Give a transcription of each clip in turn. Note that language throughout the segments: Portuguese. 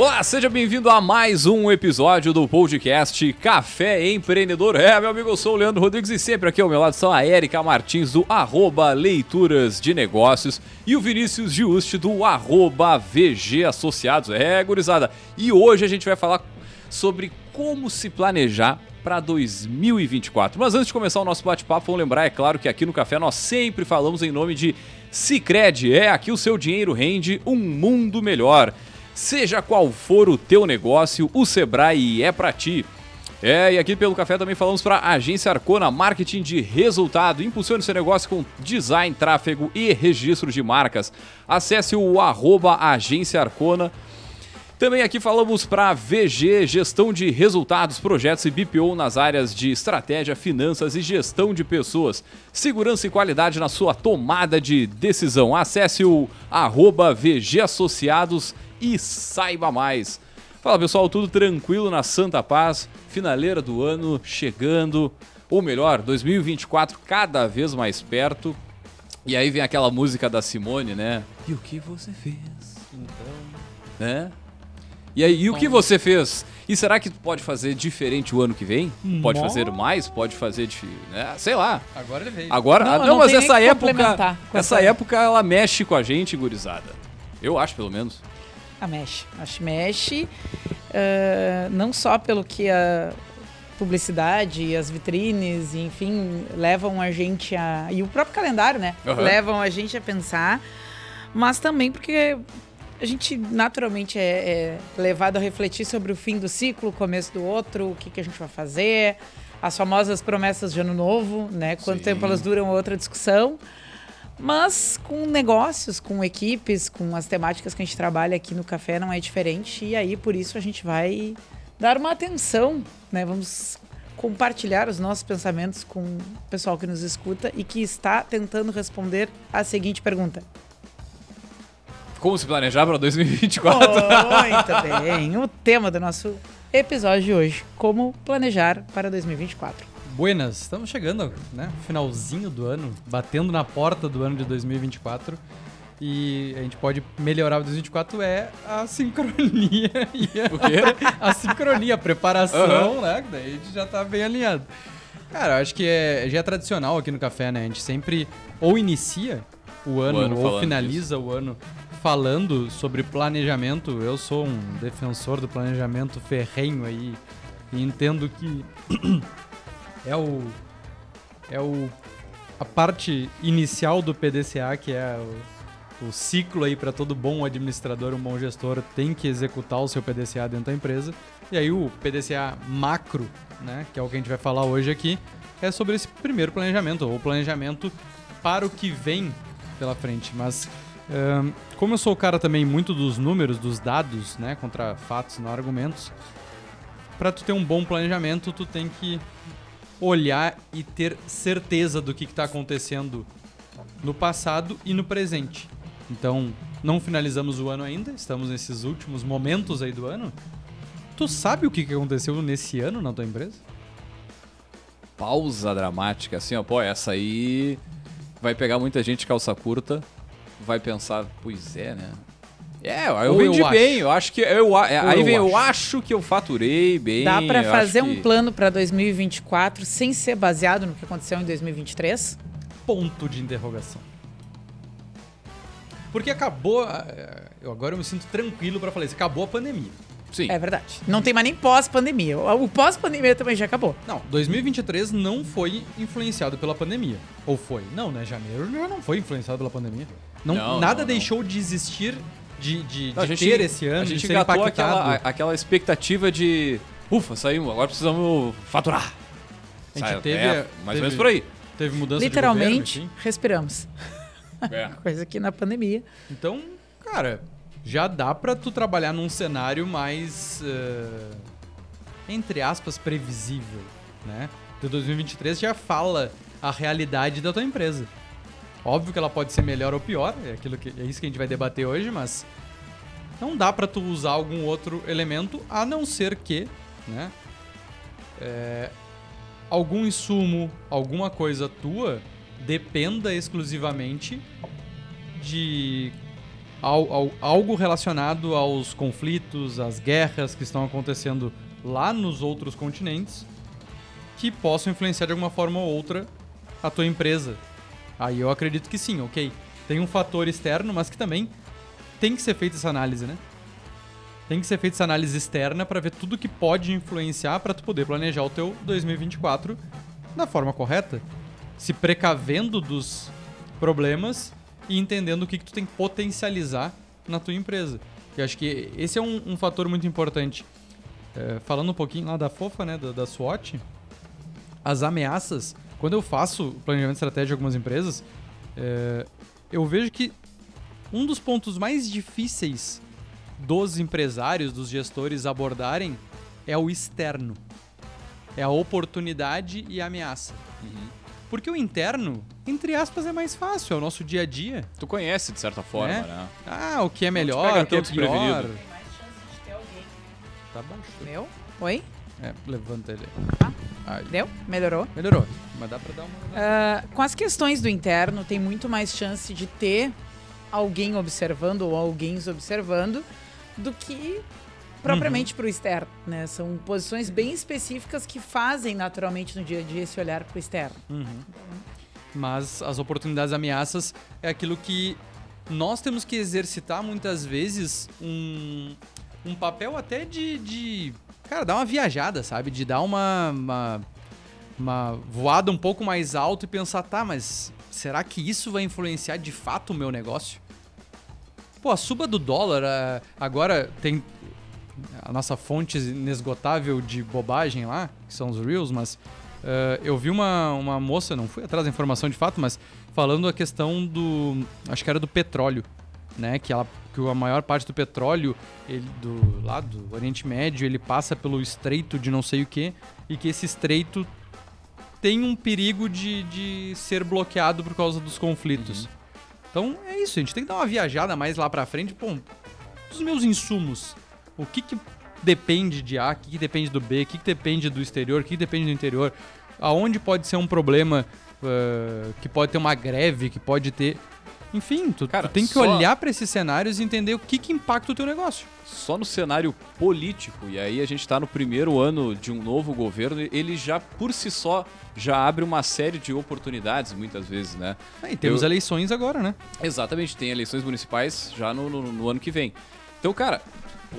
Olá, seja bem-vindo a mais um episódio do podcast Café Empreendedor. É, meu amigo, eu sou o Leandro Rodrigues e sempre aqui ao meu lado são a Erika Martins do arroba Leituras de Negócios e o Vinícius Giusti do arroba VG Associados. É, gurizada. E hoje a gente vai falar sobre como se planejar para 2024. Mas antes de começar o nosso bate-papo, vamos lembrar, é claro, que aqui no Café nós sempre falamos em nome de Cicred. É, aqui o seu dinheiro rende um mundo melhor. Seja qual for o teu negócio, o Sebrae é para ti. É, e aqui pelo café também falamos para a Agência Arcona Marketing de Resultado. Impulsione seu negócio com design, tráfego e registro de marcas. Acesse o arroba Agência Arcona. Também aqui falamos para VG, gestão de resultados, projetos e BPO nas áreas de estratégia, finanças e gestão de pessoas. Segurança e qualidade na sua tomada de decisão. Acesse o arroba VG Associados e saiba mais. Fala pessoal, tudo tranquilo na Santa Paz, finaleira do ano chegando, ou melhor, 2024 cada vez mais perto. E aí vem aquela música da Simone, né? E o que você fez? Então, né? E aí, e o que você fez? E será que pode fazer diferente o ano que vem? Pode fazer mais? Pode fazer de, né? sei lá. Agora ele veio. Agora, Não, ah, não, não mas essa nem que época, complementar com essa essa- época ela mexe com a gente, gurizada. Eu acho, pelo menos. A mexe. Acho que mexe ah, não só pelo que a publicidade, as vitrines, e, enfim, levam a gente a. E o próprio calendário, né? Aham. Levam a gente a pensar, mas também porque a gente naturalmente é, é levado a refletir sobre o fim do ciclo, o começo do outro, o que, que a gente vai fazer, as famosas promessas de ano novo, né? Quanto Sim. tempo elas duram é outra discussão. Mas com negócios, com equipes, com as temáticas que a gente trabalha aqui no café não é diferente. E aí, por isso, a gente vai dar uma atenção, né? Vamos compartilhar os nossos pensamentos com o pessoal que nos escuta e que está tentando responder a seguinte pergunta. Como se planejar para 2024? Muito bem. O tema do nosso episódio de hoje: Como planejar para 2024. Buenas, estamos chegando, né? Finalzinho do ano, batendo na porta do ano de 2024. E a gente pode melhorar o 2024 é a sincronia. e a- O quê? a sincronia, a preparação, né? Daí a gente já tá bem alinhado. Cara, eu acho que é, já é tradicional aqui no café, né? A gente sempre ou inicia o ano, ano ou finaliza o ano falando sobre planejamento. Eu sou um defensor do planejamento ferrenho aí e entendo que é o é o a parte inicial do PDCA que é o, o ciclo aí para todo bom administrador, um bom gestor tem que executar o seu PDCA dentro da empresa. E aí o PDCA macro, né, que é o que a gente vai falar hoje aqui, é sobre esse primeiro planejamento, ou planejamento para o que vem pela frente. Mas ahn, como eu sou o cara também muito dos números, dos dados, né, contra fatos, não argumentos, para tu ter um bom planejamento, tu tem que olhar e ter certeza do que está acontecendo no passado e no presente. Então, não finalizamos o ano ainda, estamos nesses últimos momentos aí do ano. Tu sabe o que aconteceu nesse ano na tua empresa? Pausa dramática, assim, ó. Pô, essa aí vai pegar muita gente calça curta, vai pensar, pois é, né? É, eu Ou vendi eu bem, acho. eu acho que. Eu, é, aí eu vem, eu acho. acho que eu faturei bem. Dá para eu fazer um que- plano para 2024 sem ser baseado no que aconteceu em 2023? Ponto de interrogação. Porque acabou. a- Eu agora eu me sinto tranquilo para falar isso. Acabou a pandemia. Sim. É verdade. Não tem mais nem pós-pandemia. O o pós-pandemia também já acabou. Não, 2023 não foi influenciado pela pandemia. Ou foi? Não, né? Janeiro já não foi influenciado pela pandemia. Não, Não, nada não, não. deixou de existir, de, de, Não, de ter esse ano, a de gente ser engatou impactado. aquela, aquela expectativa de. Ufa, saímos, agora precisamos faturar. A gente Sai- teve- é, mais ou teve- menos por aí. Teve mudança Literalmente, de governo, respiramos. É. Coisa que na pandemia. Então, cara, já dá pra tu trabalhar num cenário mais, eh, entre aspas, previsível, né? De 2023 já fala a realidade da tua empresa. Óbvio que ela pode ser melhor ou pior, é, aquilo que, é isso que a gente vai debater hoje, mas não dá pra tu usar algum outro elemento a não ser que, né? é, algum insumo, alguma coisa tua dependa exclusivamente de al- al- algo relacionado aos conflitos, às guerras que estão acontecendo lá nos outros continentes que possam influenciar de alguma forma ou outra a tua empresa. Aí eu acredito que sim, ok. Tem um fator externo, mas que também tem que ser feita essa análise, né? Tem que ser feita essa análise externa para ver tudo que pode influenciar para tu poder planejar o teu 2024 da forma correta, se precavendo dos problemas e entendendo o que, que tu tem que potencializar na tua empresa. Eu acho que esse é um, um fator muito importante. É, falando um pouquinho lá da FOFA, né, da, da SWOT, as ameaças, quando eu faço o planejamento estratégico de algumas empresas, é, eu vejo que um dos pontos mais difíceis dos empresários, dos gestores abordarem é o externo. É a oportunidade e a ameaça. Porque o interno, entre aspas, é mais fácil, é o nosso dia a dia. Tu conhece, de certa forma, É. né? Ah, o que é melhor, o que é pior. Tem mais chance de ter alguém. Tá baixo. Meu? Oi? É, levanta ele. Tá. Aí. Deu? Melhorou? Melhorou. Mas dá pra dar uma... Ah, com as questões do interno, tem muito mais chance de ter alguém observando ou alguém observando do que propriamente para o externo, né? São posições bem específicas que fazem naturalmente no dia a dia esse olhar para o externo. Mas as oportunidades ameaças é aquilo que nós temos que exercitar muitas vezes um, um papel até de, de. Cara, dar uma viajada, sabe? De dar uma, uma. uma voada um pouco mais alto e pensar, tá, mas será que isso vai influenciar de fato o meu negócio? Pô, a suba do dólar agora tem a nossa fonte inesgotável de bobagem lá, que são os Reels, mas ah, eu vi uma, uma moça, não fui atrás da informação de fato, mas falando a questão do. Acho que era do petróleo, né? Que, ela, que a maior parte do petróleo ele, do, lá do Oriente Médio ele passa pelo estreito de não sei o que, e que esse estreito tem um perigo de, de ser bloqueado por causa dos conflitos. Então é isso, a gente tem que dar uma viajada mais lá pra frente. Pô, os meus insumos, o que que depende de A, o que, que depende do B, o que, que depende do exterior, o que, que depende do interior, aonde pode ser um problema eh, que pode ter uma greve, que pode ter. Enfim, tu, Cara, tu tem que só- olhar pra esses cenários e entender o que, que impacta o teu negócio. Só no cenário político, e aí a gente tá no primeiro ano de um novo governo, ele já, por si só, já abre uma série de oportunidades, muitas vezes, né? Ah, e temos Eu- eleições agora, né? Exatamente, tem eleições municipais já no, no- no ano que vem. Então, cara,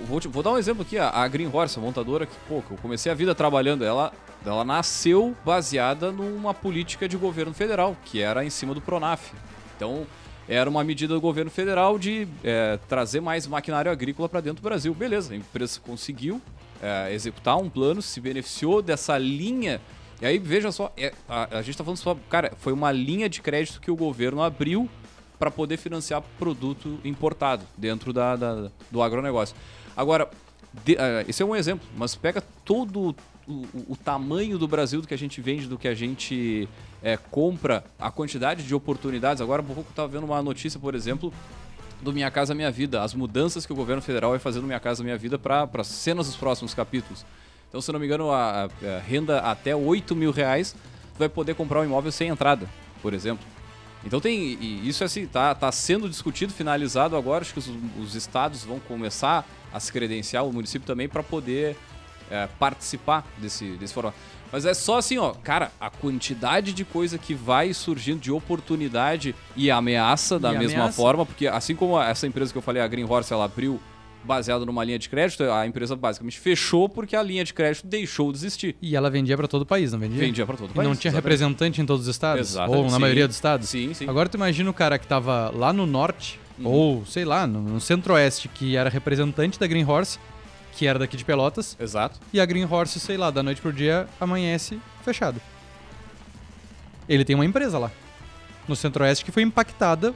vou, te- vou dar um exemplo aqui, a, a Green Horse, a montadora que, pô, que eu comecei a vida trabalhando, ela, ela nasceu baseada numa política de governo federal, que era em cima do Pronaf. Então, era uma medida do governo federal de é, trazer mais maquinário agrícola para dentro do Brasil. Beleza, a empresa conseguiu é, executar um plano, se beneficiou dessa linha. E aí, veja só, é, a, a gente tá falando só, cara, foi uma linha de crédito que o governo abriu para poder financiar produto importado dentro da, da- do agronegócio. Agora, de- eh, esse é um exemplo, mas pega todo o, o- tamanho do Brasil do que a gente vende, do que a gente eh, compra, a quantidade de oportunidades. Agora, há pouco eu estava vendo uma notícia, por exemplo, do Minha Casa Minha Vida, as mudanças que o governo federal vai fazer no Minha Casa Minha Vida para as cenas dos próximos capítulos. Então, se não me engano, a, a- renda até 8 mil reais, vai poder comprar um imóvel sem entrada, por exemplo. Então tem. Isso assim, tá, tá sendo discutido, finalizado agora. Acho que os, os estados vão começar a se credenciar, o município também, para poder é, participar desse, desse formato. Mas é só assim, ó, cara, a quantidade de coisa que vai surgindo de oportunidade e ameaça da E mesma ameaça. forma, porque assim como essa empresa que eu falei, a Green Horse, ela abriu baseado numa linha de crédito, a empresa basicamente fechou porque a linha de crédito deixou de existir. E ela vendia pra todo o país, não vendia? Vendia para todo o E país. não tinha exatamente. representante em todos os estados? Exatamente, Ou na sim. maioria dos estados? Sim, sim. Agora tu imagina o cara que tava lá no norte, Uhum. ou sei lá, no, no centro-oeste, que era representante da Green Horse, que era daqui de Pelotas, Exato. e a Green Horse, sei lá, da noite pro dia, amanhece fechado. Ele tem uma empresa lá, no centro-oeste, que foi impactada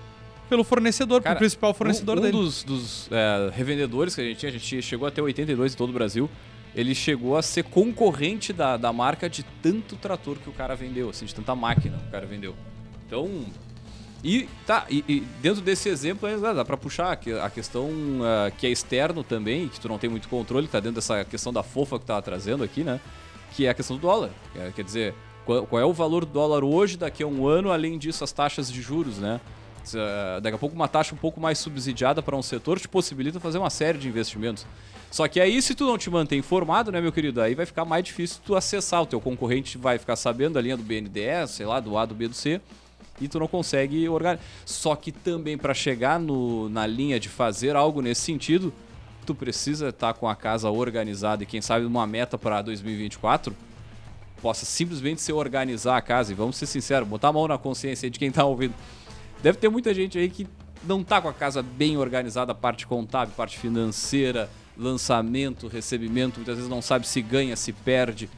pelo fornecedor, Cara, pelo principal fornecedor um, um dele. dos, dos, é, revendedores que a gente tinha, a gente chegou até 82 em todo o Brasil, ele chegou a ser concorrente da, da marca de tanto trator que o cara vendeu, assim, de tanta máquina que o cara vendeu. Então, e tá, e, e dentro desse exemplo aí, dá pra puxar a que- a questão ah, que é externo também, que tu não tem muito controle, que tá dentro dessa questão da fofa que tava trazendo aqui, né? Que é a questão do dólar. É, quer dizer, qual, qual é o valor do dólar hoje, daqui a um ano, além disso, as taxas de juros, né? Uh, daqui a pouco uma taxa um pouco mais subsidiada para um setor te possibilita fazer uma série de investimentos. Só que aí, se tu não te mantém informado, né, meu querido, aí vai ficar mais difícil tu acessar. O teu concorrente vai ficar sabendo a linha do BNDES, sei lá, do A, do B, do C, e tu não consegue organizar. Só que também para chegar no, na linha de fazer algo nesse sentido, tu precisa estar tá com a casa organizada e quem sabe uma meta para 2024 possa simplesmente se organizar a casa. E vamos ser sinceros, botar a mão na consciência de quem está ouvindo. Deve ter muita gente aí que não tá com a casa bem organizada, parte contábil, parte financeira, lançamento, recebimento, muitas vezes não sabe se ganha, se perde.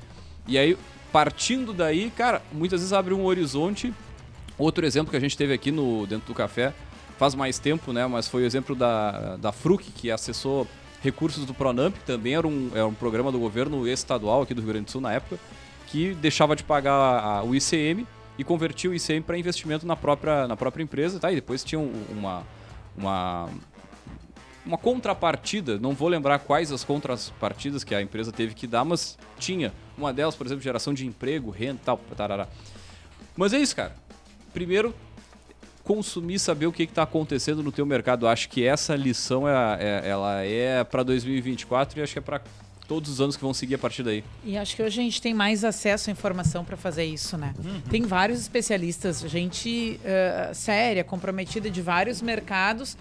E aí, partindo daí, cara, muitas vezes abre um horizonte. Outro exemplo que a gente teve aqui no dentro do café faz mais tempo, né? Mas foi o exemplo da, da Fruc, que acessou recursos do Pronamp, que também era um, era um programa do governo estadual aqui do Rio Grande do Sul na época, que deixava de pagar a, o ICM e convertia o ICM para investimento na própria, na própria empresa, tá? E depois tinha uma, uma, uma contrapartida, não vou lembrar quais as contrapartidas que a empresa teve que dar, mas tinha. Uma delas, por exemplo, geração de emprego, renda e tal, tarará. Mas é isso, cara. Primeiro, consumir, saber o que está acontecendo no teu mercado. Acho que essa lição é, é ela é para 2024 e acho que é para todos os anos que vão seguir a partir daí. E acho que hoje a gente tem mais acesso à informação para fazer isso, né? Uhum. Tem vários especialistas, gente uh, séria, comprometida de vários mercados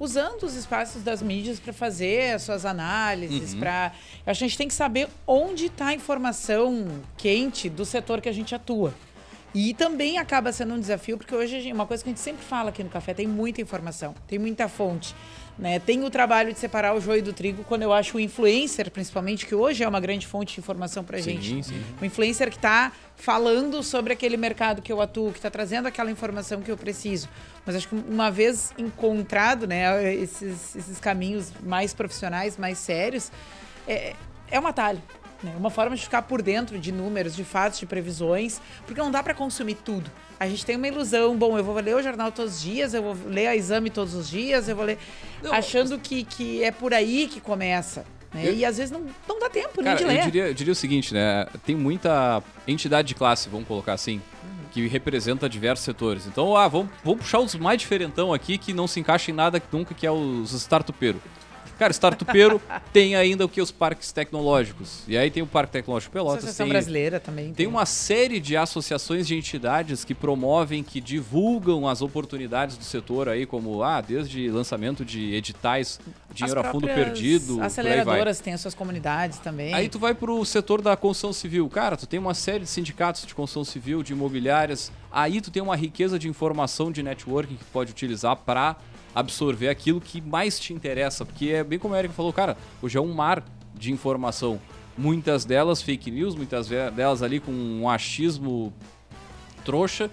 usando os espaços das mídias para fazer as suas análises, uhum. para a gente tem que saber onde está a informação quente do setor que a gente atua. E também acaba sendo um desafio, porque hoje uma coisa que a gente sempre fala aqui no café, tem muita informação, tem muita fonte. Né? Tem o trabalho de separar o joio do trigo quando eu acho o influencer, principalmente, que hoje é uma grande fonte de informação para gente. Sim. O influencer que está falando sobre aquele mercado que eu atuo, que está trazendo aquela informação que eu preciso. Mas acho que uma vez encontrado né, esses, esses caminhos mais profissionais, mais sérios, é, é um atalho. Né? Uma forma de ficar por dentro de números, de fatos, de previsões, porque não dá para consumir tudo. A gente tem uma ilusão, bom, eu vou ler o jornal todos os dias, eu vou ler a exame todos os dias, eu vou ler. Não, achando mas... que, que é por aí que começa. Né? Eu... E às vezes não, não dá tempo Cara, nem de ler. Eu diria, eu diria o seguinte, né? Tem muita entidade de classe, vamos colocar assim, uhum. que representa diversos setores. Então, ah, vamos, vamos puxar os mais diferentão aqui que não se encaixam em nada nunca, que é os startupeiros. Cara, startupeiro tem ainda o que? Os parques tecnológicos. E aí tem o Parque Tecnológico Pelotas. Associação tem, Brasileira também. Tem. tem uma série de associações de entidades que promovem, que divulgam as oportunidades do setor aí, como, ah, desde lançamento de editais, dinheiro a fundo perdido. Aceleradoras têm as suas comunidades também. Aí tu vai pro setor da construção civil. Cara, tu tem uma série de sindicatos de construção civil, de imobiliárias. Aí tu tem uma riqueza de informação de networking que tu pode utilizar para absorver aquilo que mais te interessa. Porque é bem como o Eric falou, cara, hoje é um mar de informação. Muitas delas fake news, muitas delas ali com um achismo trouxa,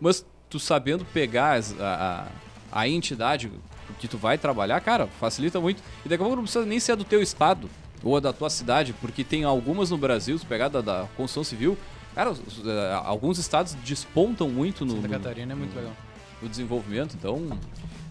mas tu sabendo pegar a, a, a entidade que tu vai trabalhar, cara, facilita muito. E daqui a pouco não precisa nem ser do teu estado ou da tua cidade, porque tem algumas no Brasil, se pegar da, da construção civil, cara, eh, alguns estados despontam muito no. Santa Catarina no, é muito legal. No desenvolvimento, então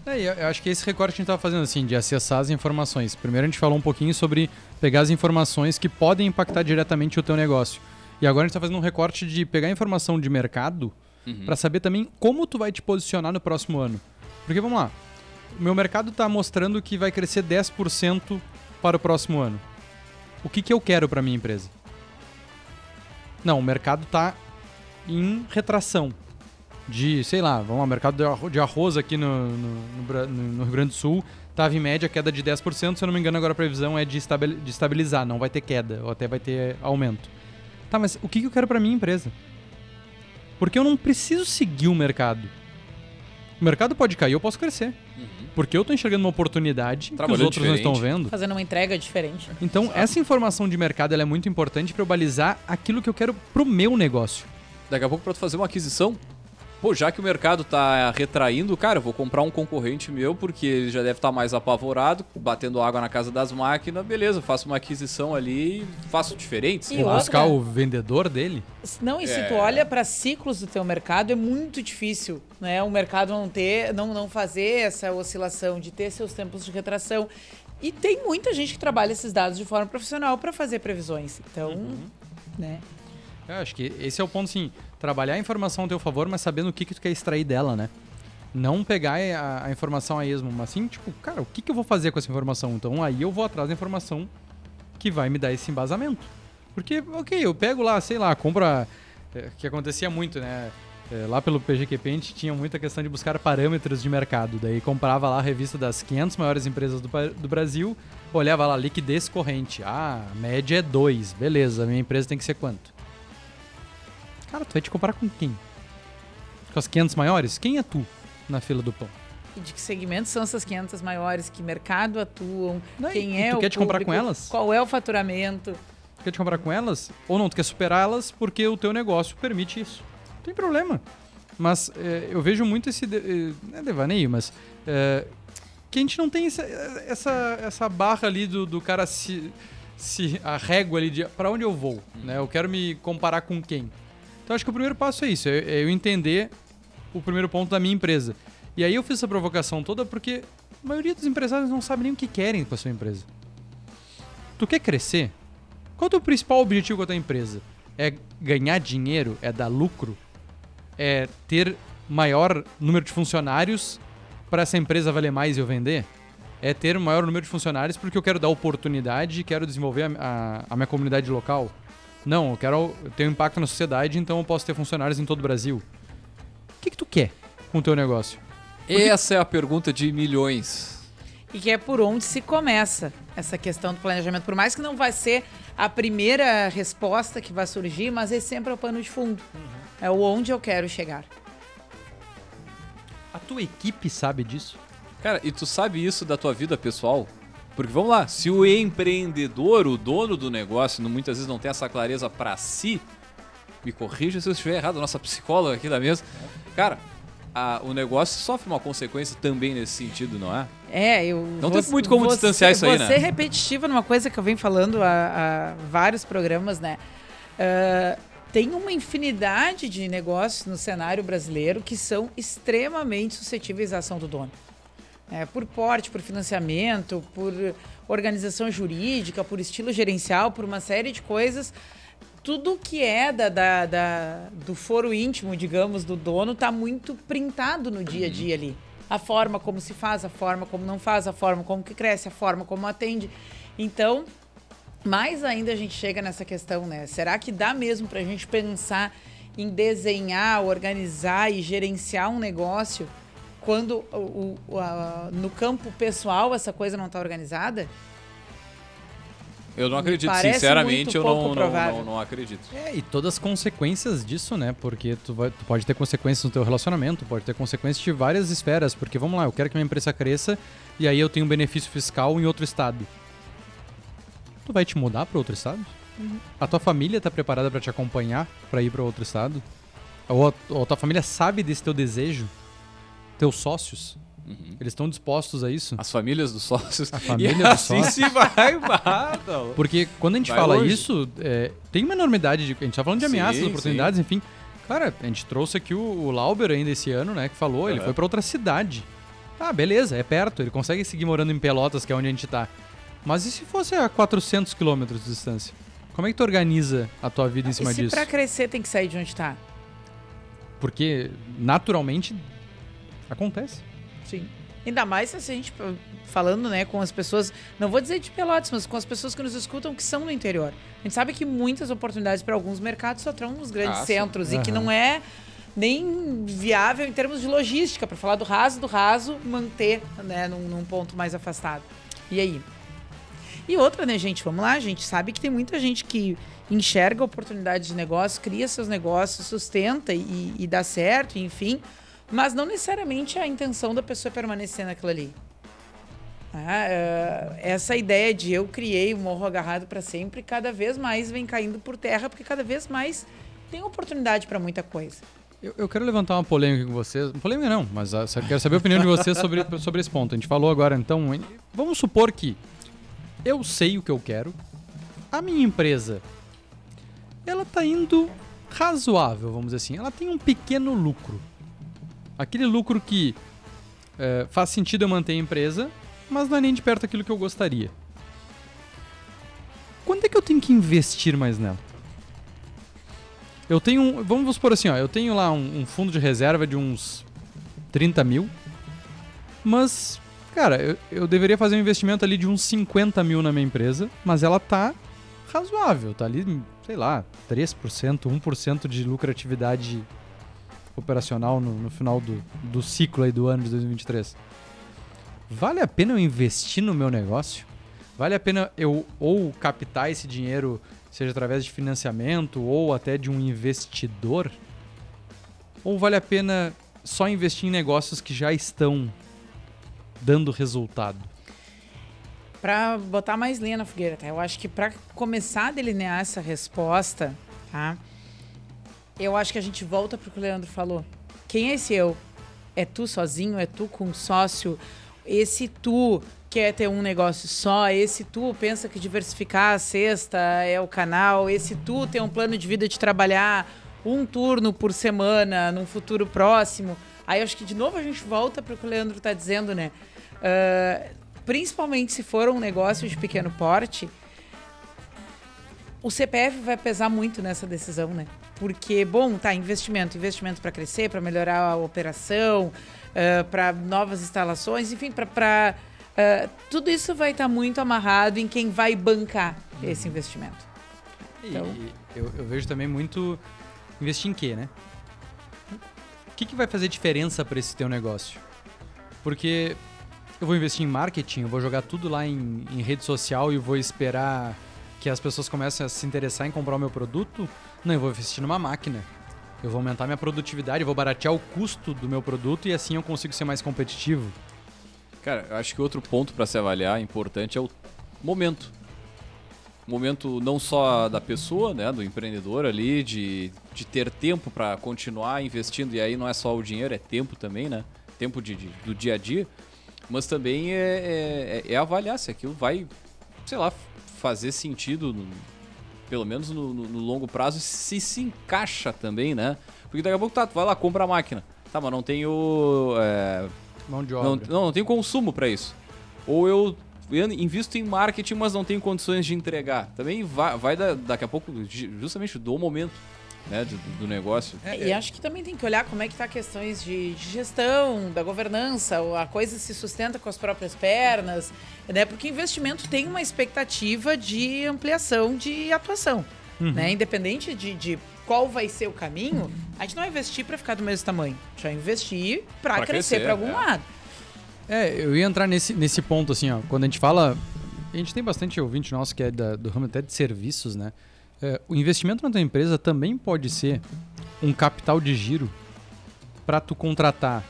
é, eu acho que esse recorte que a gente estava fazendo, assim, de acessar as informações. Primeiro a gente falou um pouquinho sobre pegar as informações que podem impactar diretamente o teu negócio. E agora a gente está fazendo um recorte de pegar informação de mercado uhum. para saber também como tu vai te posicionar no próximo ano. Porque vamos lá, o meu mercado está mostrando que vai crescer 10% para o próximo ano. O que, que eu quero para minha empresa? Não, o mercado está em retração de, sei lá, vamos lá, mercado de arroz aqui no, no, no, Rio Grande do Sul estava em média queda de 10%, se eu não me engano agora a previsão é de, de estabilizar, não vai ter queda, ou até vai ter aumento. Tá, mas o que, que eu quero para minha empresa? Porque eu não preciso seguir o mercado. O mercado pode cair, eu posso crescer. Uhum. Porque eu estou enxergando uma oportunidade que os outros diferente. não estão vendo. Fazendo uma entrega diferente. Então, Exato. essa informação de mercado é muito importante para eu balizar aquilo que eu quero pro meu negócio. Daqui a pouco, para tu fazer uma aquisição, pô, já que o mercado tá retraindo, cara, eu vou comprar um concorrente meu, porque ele já deve estar tá mais apavorado, batendo água na casa das máquinas, beleza, faço uma aquisição ali e faço diferente. E vou buscar o vendedor dele? Não, e se tu é. olha para ciclos do teu mercado, é muito difícil, né? O mercado não ter, não, não fazer essa oscilação, de ter seus tempos de retração. E tem muita gente que trabalha esses dados de forma profissional para fazer previsões. Então, uhum. né? Eu acho que esse é o ponto, sim trabalhar a informação a teu favor, mas sabendo o que, que tu quer extrair dela, né? Não pegar a, a informação a esmo, mas sim, tipo, cara, o que, que eu vou fazer com essa informação? Então aí eu vou atrás da informação que vai me dar esse embasamento. Porque, ok, eu pego lá, sei lá, compra. É, que acontecia muito, né? É, lá pelo PGQP a gente tinha muita questão de buscar parâmetros de mercado. Daí comprava lá a revista das 500 maiores empresas do, do Brasil, olhava lá liquidez corrente. Ah, a média é 2. Beleza, minha empresa tem que ser quanto? Cara, tu vai te comparar com quem? Com as 500 maiores? Quem é tu na fila do pão? E de que segmentos são essas 500 maiores? Que mercado atuam? Não, quem e é tu o quer te comparar com elas? Qual é o faturamento? Tu quer te comparar com elas? Ou não, tu quer superar elas porque o teu negócio permite isso. Não tem problema. Mas é, eu vejo muito esse. de- eh, Não é devaneio, mas. é, que a gente não tem essa, essa, essa barra ali do, do cara se, se. a régua ali de pra onde eu vou. Né? Eu quero me comparar com quem. Então acho que o primeiro passo é isso, é, é eu entender o primeiro ponto da minha empresa. E aí eu fiz essa provocação toda porque a maioria dos empresários não sabe nem o que querem com a sua empresa. Tu quer crescer? Qual é o teu principal objetivo com a tua empresa? É ganhar dinheiro? É dar lucro? É ter maior número de funcionários para essa empresa valer mais e eu vender? É ter maior número de funcionários porque eu quero dar oportunidade e quero desenvolver a, a- a minha comunidade local? Não, eu quero ter um impacto na sociedade, então eu posso ter funcionários em todo o Brasil. O que, que tu quer com o teu negócio? Essa é a pergunta de milhões. E que é por onde se começa essa questão do planejamento. Por mais que não vai ser a primeira resposta que vai surgir, mas é sempre o pano de fundo. É o onde eu quero chegar. A tua equipe sabe disso? Cara, e tu sabe isso da tua vida pessoal? Porque vamos lá, se o empreendedor, o dono do negócio, muitas vezes não tem essa clareza pra si, me corrija se eu estiver errado, a nossa psicóloga aqui da mesa. Cara, a- o negócio sofre uma consequência também nesse sentido, não é? É, eu. Não vou- tem muito como distanciar ser- isso aí, né? ser repetitiva numa coisa que eu venho falando há, há vários programas, né? Ah, tem uma infinidade de negócios no cenário brasileiro que são extremamente suscetíveis à ação do dono. É, por porte, por financiamento, por organização jurídica, por estilo gerencial, por uma série de coisas. Tudo que é da, da- da- do foro íntimo, digamos, do dono, está muito printado no dia a dia ali. A forma como se faz, a forma como não faz, a forma como que cresce, a forma como atende. Então, mais ainda a gente chega nessa questão, né? Será que dá mesmo para a gente pensar em desenhar, organizar e gerenciar um negócio quando o- o- a- no campo pessoal essa coisa não está organizada? Eu não acredito, parece sinceramente, eu não, não, não, não acredito. É, e todas as consequências disso, né? Porque tu, vai- tu pode ter consequências no teu relacionamento, pode ter consequências de várias esferas. Porque, vamos lá, eu quero que minha empresa cresça e aí eu tenho um benefício fiscal em outro estado. Tu vai te mudar para outro estado? A tua família tá preparada para te acompanhar para ir para outro estado? Ou a, ou a tua família sabe desse teu desejo? Teus sócios? Uhum. Eles estão dispostos a isso? As famílias dos sócios. A família e dos assim sócios. se vai, não. Porque quando a gente Vai fala longe. isso, é, tem uma enormidade de. A gente tá falando de Sim, ameaças, sim. oportunidades, enfim. Cara, a gente trouxe aqui o, o Lauber ainda esse ano, né? Que falou, ele Aham. foi pra outra cidade. Ah, beleza, é perto, ele consegue seguir morando em Pelotas, que é onde a gente tá. Mas e se fosse a 400 quilômetros de distância? Como é que tu organiza a tua vida em cima e se disso? para crescer tem que sair de onde está? Porque naturalmente acontece. Sim. Ainda mais se a gente falando, né, com as pessoas, não vou dizer de Pelotas, mas com as pessoas que nos escutam que são no interior. A gente sabe que muitas oportunidades para alguns mercados só estão nos grandes Ah, centros e que não é nem viável em termos de logística, para falar do raso do raso, manter, né, num, num ponto mais afastado. E aí? E outra, né, gente? Vamos lá, a gente sabe que tem muita gente que enxerga oportunidades de negócio, cria seus negócios, sustenta e, e dá certo, enfim. Mas não necessariamente a intenção da pessoa é permanecer naquilo ali. Ah, é, essa ideia de eu criei o morro agarrado para sempre, cada vez mais vem caindo por terra, porque cada vez mais tem oportunidade para muita coisa. Eu, eu quero levantar uma polêmica com vocês. Polêmica não, mas ah, quero saber a opinião de vocês sobre, sobre esse ponto. A gente falou agora, então. Vamos supor que eu sei o que eu quero. A minha empresa, ela tá indo razoável, vamos dizer assim. Ela tem um pequeno lucro. Aquele lucro que eh, faz sentido eu manter a empresa, mas não é nem de perto aquilo que eu gostaria. Quando é que eu tenho que investir mais nela? Eu tenho vamos supor assim, ó, eu tenho lá um, um fundo de reserva de uns 30 mil. Mas, cara, eu, eu deveria fazer um investimento ali de uns 50 mil na minha empresa, mas ela tá razoável, tá ali, sei lá, 3%, 1% de lucratividade operacional no, no final do, do ciclo aí do ano de 2023. Vale a pena eu investir no meu negócio? Vale a pena eu ou captar esse dinheiro, seja através de financiamento ou até de um investidor? Ou vale a pena só investir em negócios que já estão dando resultado? Para botar mais linha na fogueira, tá? Eu acho que para começar a delinear essa resposta, tá? Eu acho que a gente volta pro que o Leandro falou. Quem é esse eu? É tu sozinho? É tu com um sócio? Esse tu quer ter um negócio só? Esse tu pensa que diversificar a cesta é o canal? Esse tu tem um plano de vida de trabalhar um turno por semana num futuro próximo? Aí acho que de novo a gente volta para o que o Leandro está dizendo, né? Uh, principalmente se for um negócio de pequeno porte, o CPF vai pesar muito nessa decisão, né? Porque, bom, tá, investimento, investimento para crescer, para melhorar a operação, uh, para novas instalações, enfim, para. Uh, tudo isso vai estar tá muito amarrado em quem vai bancar uhum. esse investimento. Então, eu, eu, vejo também muito investir em quê, né? O que, que vai fazer diferença para esse teu negócio? Porque eu vou investir em marketing, eu vou jogar tudo lá em, em rede social e vou esperar que as pessoas comecem a se interessar em comprar o meu produto. Não, eu vou investir numa máquina. Eu vou aumentar minha produtividade, vou baratear o custo do meu produto e assim eu consigo ser mais competitivo. Cara, eu acho que outro ponto para se avaliar importante é o momento. Momento não só da pessoa, né, do empreendedor ali, de, de ter tempo para continuar investindo, e aí não é só o dinheiro, é tempo também, né? Tempo de, de do dia a dia mas também é, é, é, avaliar se aquilo vai, sei lá, fazer sentido, no, pelo menos no, no, no, longo prazo, se se encaixa também, né? Porque daqui a pouco tá, tu vai lá, compra a máquina. Tá, mas não tenho. É, Mão de obra. Não, não, não tenho consumo para isso. Ou eu invisto em marketing, mas não tenho condições de entregar. Também vai, vai da, daqui a pouco, justamente do momento né, do, do negócio. É, e acho que também tem que olhar como é que está questões de, de, gestão, da governança, a coisa se sustenta com as próprias pernas, né? Porque investimento tem uma expectativa de ampliação de atuação, uhum. né? Independente de, de, qual vai ser o caminho, a gente não vai investir para ficar do mesmo tamanho, a gente vai investir para crescer para algum é. lado. É, eu ia entrar nesse, nesse ponto assim, ó, quando a gente fala, a gente tem bastante ouvinte nosso que é da, do ramo até de serviços, né? É, o investimento na tua empresa também pode ser um capital de giro para tu contratar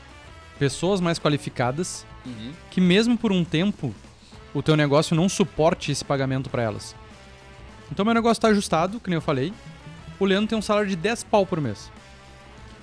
pessoas mais qualificadas uhum. que mesmo por um tempo o teu negócio não suporte esse pagamento para elas. Então meu negócio está ajustado, que nem eu falei. O Leandro tem um salário de 10 pau por mês.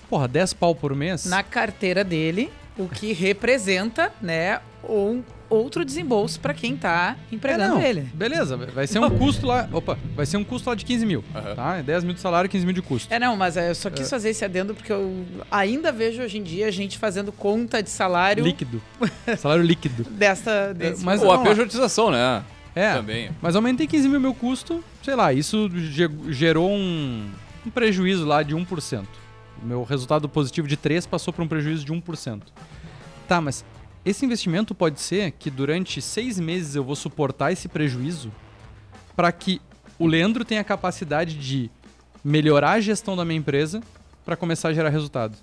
Porra, 10 pau por mês? Na carteira dele, o que representa, né, um outro desembolso para quem tá empregando é, ele. Beleza, vai ser um custo lá. Opa, vai ser um custo lá de 15 mil. Uhum. Tá? 10 mil de salário, 15 mil de custo. É, não, mas eu só quis é. fazer esse adendo porque eu ainda vejo hoje em dia a gente fazendo conta de salário. Líquido. salário líquido. Desta. Desse mas, Ou a pejotização, né? É. Também. Mas aumentei 15 mil meu custo, sei lá, isso gerou um, um prejuízo lá de 1%. O meu resultado positivo de 3 passou para um prejuízo de 1%. Tá, mas esse investimento pode ser que durante seis meses eu vou suportar esse prejuízo para que o Leandro tenha a capacidade de melhorar a gestão da minha empresa para começar a gerar resultado.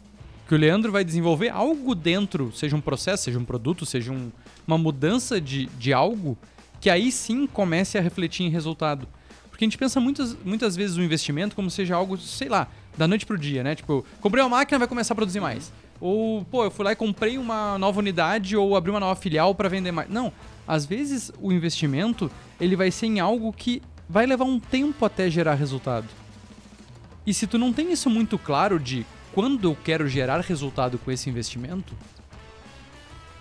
Que o Leandro vai desenvolver algo dentro, seja um processo, seja um produto, seja um, uma mudança de, de algo, que aí sim comece a refletir em resultado. Porque a gente pensa muitas, muitas vezes o investimento como seja algo, sei lá, da noite pro dia, né? Tipo, comprei uma máquina, vai começar a produzir mais. Ou, pô, eu fui lá e comprei uma nova unidade ou abri uma nova filial para vender mais. Não, às vezes o investimento ele vai ser em algo que vai levar um tempo até gerar resultado. E se tu não tem isso muito claro de quando eu quero gerar resultado com esse investimento,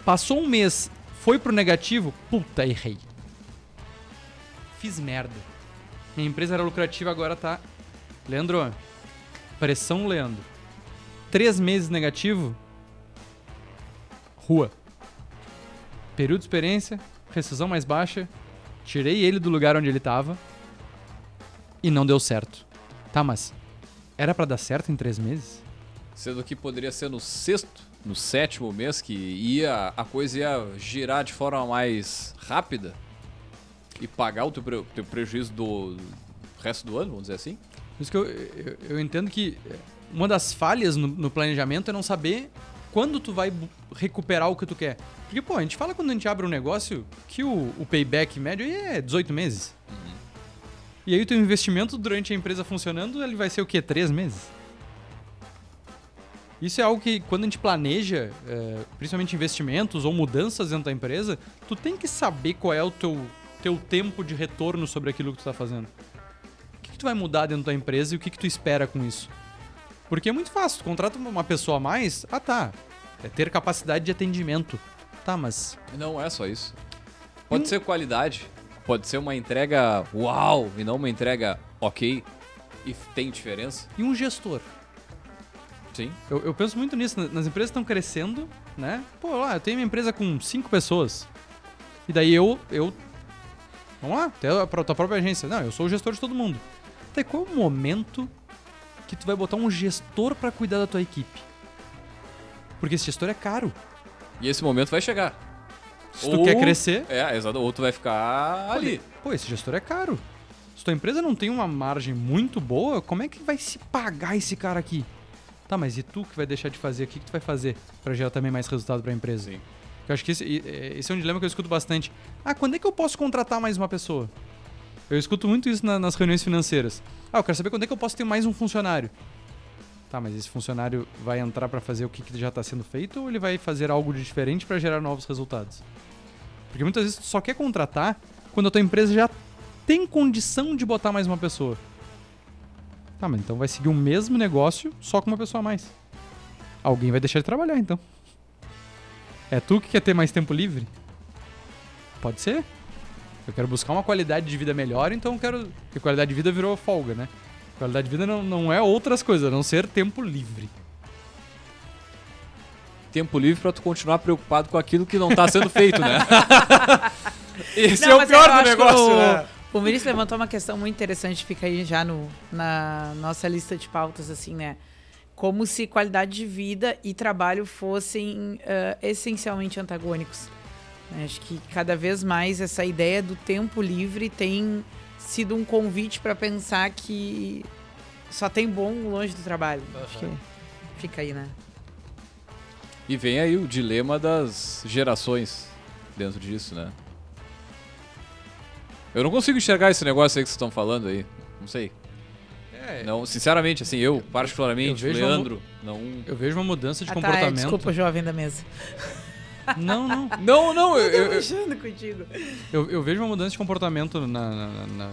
passou um mês, foi pro negativo, puta, errei. Fiz merda. Minha empresa era lucrativa, agora tá. Leandro, pressão Leandro três meses negativo, rua. Período de experiência, rescisão mais baixa, tirei ele do lugar onde ele estava e não deu certo. Tá, mas era para dar certo em três meses? Sendo que poderia ser no sexto, no sétimo mês que ia a coisa ia girar de forma mais rápida e pagar o teu, pre- teu prejuízo do resto do ano, vamos dizer assim. Por isso que eu, eu, eu entendo que uma das falhas no, no planejamento é não saber quando tu vai recuperar o que tu quer. Porque, pô, a gente fala quando a gente abre um negócio que o, o payback médio aí é 18 meses. E aí o teu investimento durante a empresa funcionando, ele vai ser o quê? Três meses? Isso é algo que, quando a gente planeja, é, principalmente investimentos ou mudanças dentro da empresa, tu tem que saber qual é o teu, teu tempo de retorno sobre aquilo que tu tá fazendo. O que, que tu vai mudar dentro da empresa e o que, que tu espera com isso? Porque é muito fácil, tu contrata uma pessoa a mais, ah tá, é ter capacidade de atendimento. Tá, mas Não é só isso. Pode Hum. ser qualidade, pode ser uma entrega uau e não uma entrega ok. E tem diferença? e um gestor? Sim. Eu, eu penso muito nisso, na- nas empresas estão crescendo, né? Pô, lá, eu tenho minha empresa com cinco pessoas. E daí eu, eu vamos lá, até a tua própria agência. Não, eu sou o gestor de todo mundo. Até qual momento que tu vai botar um gestor pra cuidar da tua equipe? Porque esse gestor é caro. E esse momento vai chegar. Se tu quer crescer, É, exato. Ou tu vai ficar ali. Pô, esse gestor é caro. Se tua empresa não tem uma margem muito boa, como é que vai se pagar esse cara aqui? Tá, mas e tu que vai deixar de fazer? O que, que tu vai fazer pra gerar também mais resultado pra empresa? Sim. Eu acho que esse, esse é um dilema que eu escuto bastante. Ah, quando é que eu posso contratar mais uma pessoa? Eu escuto muito isso na- nas reuniões financeiras. Ah, eu quero saber quando é que eu posso ter mais um funcionário. Tá, mas esse funcionário vai entrar pra fazer o que, que já está sendo feito ou ele vai fazer algo de diferente pra gerar novos resultados? Porque muitas vezes tu só quer contratar quando a tua empresa já tem condição de botar mais uma pessoa. Tá, mas então vai seguir o mesmo negócio só com uma pessoa a mais. Alguém vai deixar de trabalhar então. É tu que quer ter mais tempo livre? Pode ser. Eu quero buscar uma qualidade de vida melhor, então eu quero. Porque qualidade de vida virou folga, né? Qualidade de vida não, não é outras coisas, a não ser tempo livre. Tempo livre pra tu continuar preocupado com aquilo que não tá sendo feito, né? Esse Não, é o pior do negócio, o, né? O Vinícius levantou uma questão muito interessante, fica aí já no, na nossa lista de pautas, assim, né? Como se qualidade de vida e trabalho fossem ah, essencialmente antagônicos. Acho que cada vez mais essa ideia do tempo livre tem sido um convite para pensar que só tem bom longe do trabalho. Acho que fica aí, né? E vem aí o dilema das gerações dentro disso, né? Eu não consigo enxergar esse negócio aí que vocês estão falando aí. Não sei. É, Não, sinceramente, assim, eu, particularmente, eu Leandro, não. eu vejo uma mudança de Ah, tá, é, comportamento. desculpa, jovem da mesa. Não, não. Não, não, eu, Eu eu- contigo. Eu, eu vejo uma mudança de comportamento na, na- na- na-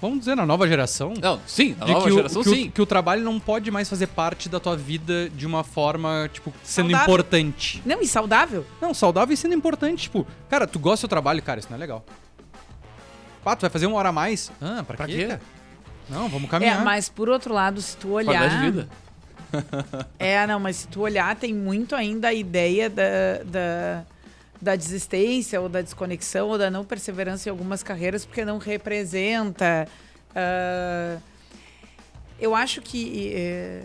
Vamos dizer, na nova geração. Não, sim, a de nova que, geração, o, que, sim. O, que o trabalho não pode mais fazer parte da tua vida de uma forma, tipo, sendo Saudável. importante. Não, e saudável? Não, saudável e sendo importante. Tipo, cara, tu gosta do teu trabalho, cara, isso não é legal. Pá, tu vai fazer uma hora a mais? Ah, pra, Pra quê? quê? cara? Não, vamos É, caminhar. mas por outro lado, se tu olhar. Qualidade de vida. É, não, mas se tu olhar, tem muito ainda a ideia da, da, da desistência, ou da desconexão, ou da não perseverança em algumas carreiras, porque não representa. ah, eu acho que eh,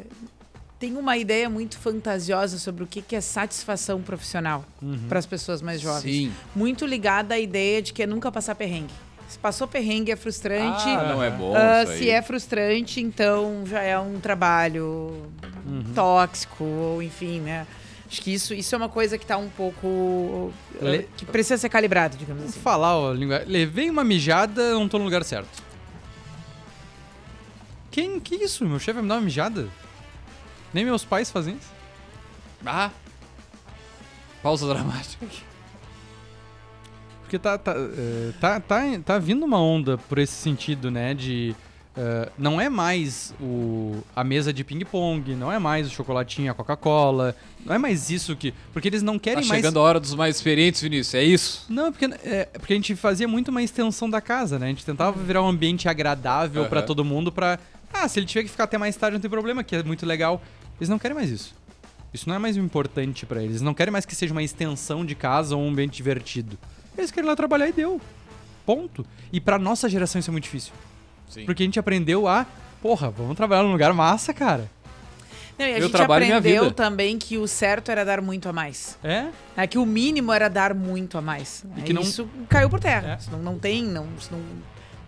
tem uma ideia muito fantasiosa sobre o que, que é satisfação profissional Uhum. para as pessoas mais jovens. Sim. Muito ligada à ideia de que é nunca passar perrengue. Se passou perrengue é frustrante. Ah, não é bom. Aí. se é frustrante, então já é um trabalho Uhum. tóxico, ou enfim, né? Acho que isso, isso é uma coisa que tá um pouco. eh, Le- que precisa ser calibrado, digamos Vamos assim. falar, ó, língua. Levei uma mijada, não tô no lugar certo. Quem? Que isso? Meu chefe vai me dar uma mijada? Nem meus pais fazem isso. Ah. Pausa dramática aqui. Porque tá, tá, eh, tá, tá, tá vindo uma onda por esse sentido, né? De. Eh, não é mais o, a mesa de ping-pong, não é mais o chocolatinho, a Coca-Cola, não é mais isso que. Porque eles não Tá querem mais. chegando a hora dos mais experientes, Vinícius. É isso? Não, porque, é, porque a gente fazia muito uma extensão da casa, né? A gente tentava virar um ambiente agradável pra Aham. todo mundo pra. Ah, se ele tiver que ficar até mais tarde não tem problema, que é muito legal. Eles não querem mais isso. Isso não é mais importante pra eles. Eles não querem mais que seja uma extensão de casa ou um ambiente divertido. Eles querem ir lá trabalhar e deu. Ponto. E pra nossa geração isso é muito difícil. Sim. Porque a gente aprendeu a. Porra, vamos trabalhar num lugar massa, cara. Não, e a Meu gente trabalho e minha aprendeu vida. também que o certo era dar muito a mais. É? É que o mínimo era dar muito a mais. E É, que não- Isso caiu por terra. É. Isso não, não tem, não, isso não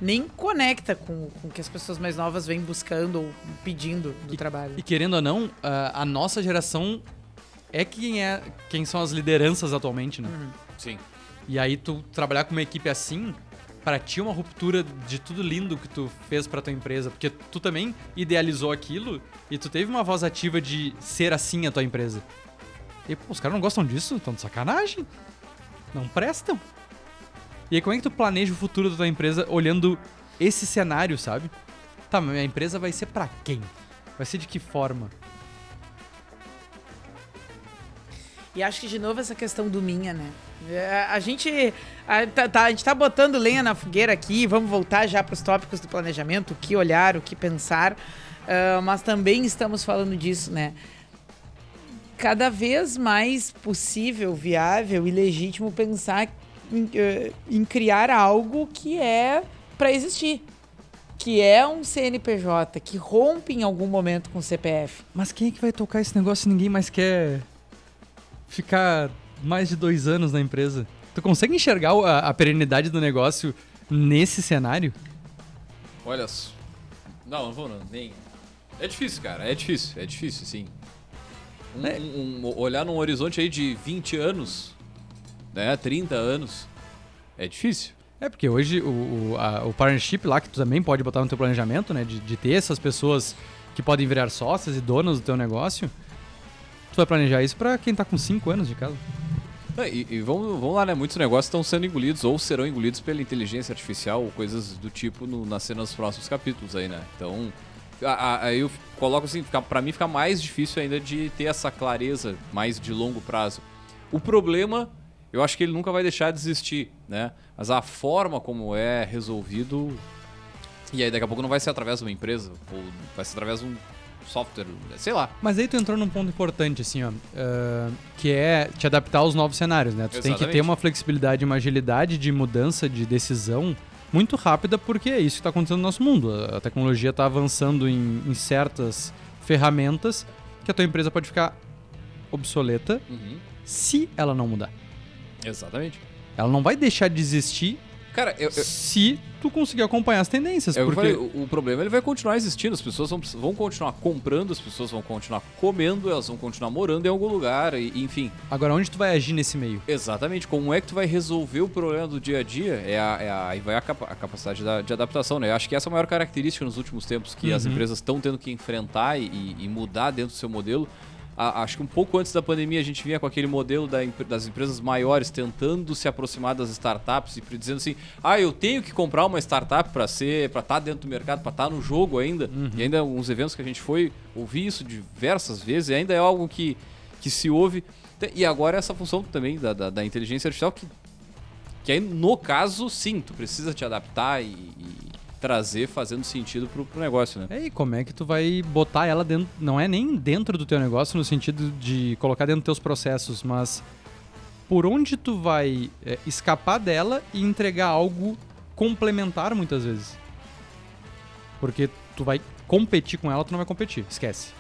nem conecta com, com o que as pessoas mais novas vêm buscando ou pedindo do trabalho. E querendo ou não, a, a nossa geração é quem é quem são as lideranças atualmente, né? Sim. E aí tu trabalhar com uma equipe assim, pra ti uma ruptura de tudo lindo que tu fez pra tua empresa, porque tu também idealizou aquilo e tu teve uma voz ativa de ser assim a tua empresa. E pô, os caras não gostam disso, estão de sacanagem. Não prestam. E aí como é que tu planeja o futuro da tua empresa olhando esse cenário, sabe? Tá, mas minha empresa vai ser pra quem? Vai ser de que forma? E acho que, de novo, essa questão do minha, né? É, A gente, a, tá, tá- a gente tá botando lenha na fogueira aqui, vamos voltar já para os tópicos do planejamento, o que olhar, o que pensar, ah, mas também estamos falando disso, né? Cada vez mais possível, viável e legítimo pensar em, eh, em criar algo que é para existir. Que é um CNPJ, que rompe em algum momento com o CPF. Mas quem é que vai tocar esse negócio se ninguém mais quer ficar mais de dois anos na empresa? Tu consegue enxergar a, a perenidade do negócio nesse cenário? Olha só. Não, não vou não, nem. É difícil, cara. É difícil. É difícil, sim. Um- É. um- um- olhar num horizonte aí de 20 anos, né? 30 anos. É difícil. É porque hoje o, o, a- o partnership lá, que tu também pode botar no teu planejamento, né? De, de ter essas pessoas que podem virar sócias e donas do teu negócio. Tu vai planejar isso pra quem tá com 5 anos de casa. E, e vamos, vamos lá, né? Muitos negócios estão sendo engolidos ou serão engolidos pela inteligência artificial ou coisas do tipo no, nas cenas dos próximos capítulos aí, né? Então, aí eu coloco assim, pra mim fica mais difícil ainda de ter essa clareza mais de longo prazo. O problema, eu acho que ele nunca vai deixar de existir, né? Mas a forma como é resolvido, e aí daqui a pouco não vai ser através de uma empresa, ou vai ser através de um software, sei lá. Mas aí tu entrou num ponto importante, assim, ó. ah, que é te adaptar aos novos cenários, né? Tu tem que Exatamente. ter uma flexibilidade, uma agilidade de mudança de decisão muito rápida, porque é isso que está acontecendo no nosso mundo. A a tecnologia está avançando em, em certas ferramentas que a tua empresa pode ficar obsoleta Uhum. se ela não mudar. Exatamente. Ela não vai deixar de existir Cara, eu, eu, se tu conseguir acompanhar as tendências. Eu porque falei, o, o problema ele vai continuar existindo, as pessoas vão, vão continuar comprando, as pessoas vão continuar comendo, elas vão continuar morando em algum lugar, e, enfim. agora onde tu vai agir nesse meio? Exatamente, como é que tu vai resolver o problema do dia a dia? É a, é a- aí vai a, capa- a capacidade da- de adaptação, né? Eu acho que essa é a maior característica nos últimos tempos que as Uhum. empresas estão tendo que enfrentar e, e mudar dentro do seu modelo. A- acho que um pouco antes da pandemia a gente vinha com aquele modelo da das empresas maiores tentando se aproximar das startups e dizendo assim: ah, eu tenho que comprar uma startup para ser, para estar dentro do mercado, para estar no jogo ainda. E ainda uns eventos que a gente foi ouvir isso diversas vezes, e ainda é algo que, que se ouve. E agora essa função também da, da, da inteligência artificial que que aí, no caso, sim, tu precisa te adaptar e, e trazer fazendo sentido pro, pro negócio, né? É, e como é que tu vai botar ela dentro. Não é nem dentro do teu negócio no sentido de colocar dentro dos teus processos, mas por onde tu vai é, escapar dela e entregar algo complementar muitas vezes. Porque tu vai competir com ela, tu não vai competir, esquece.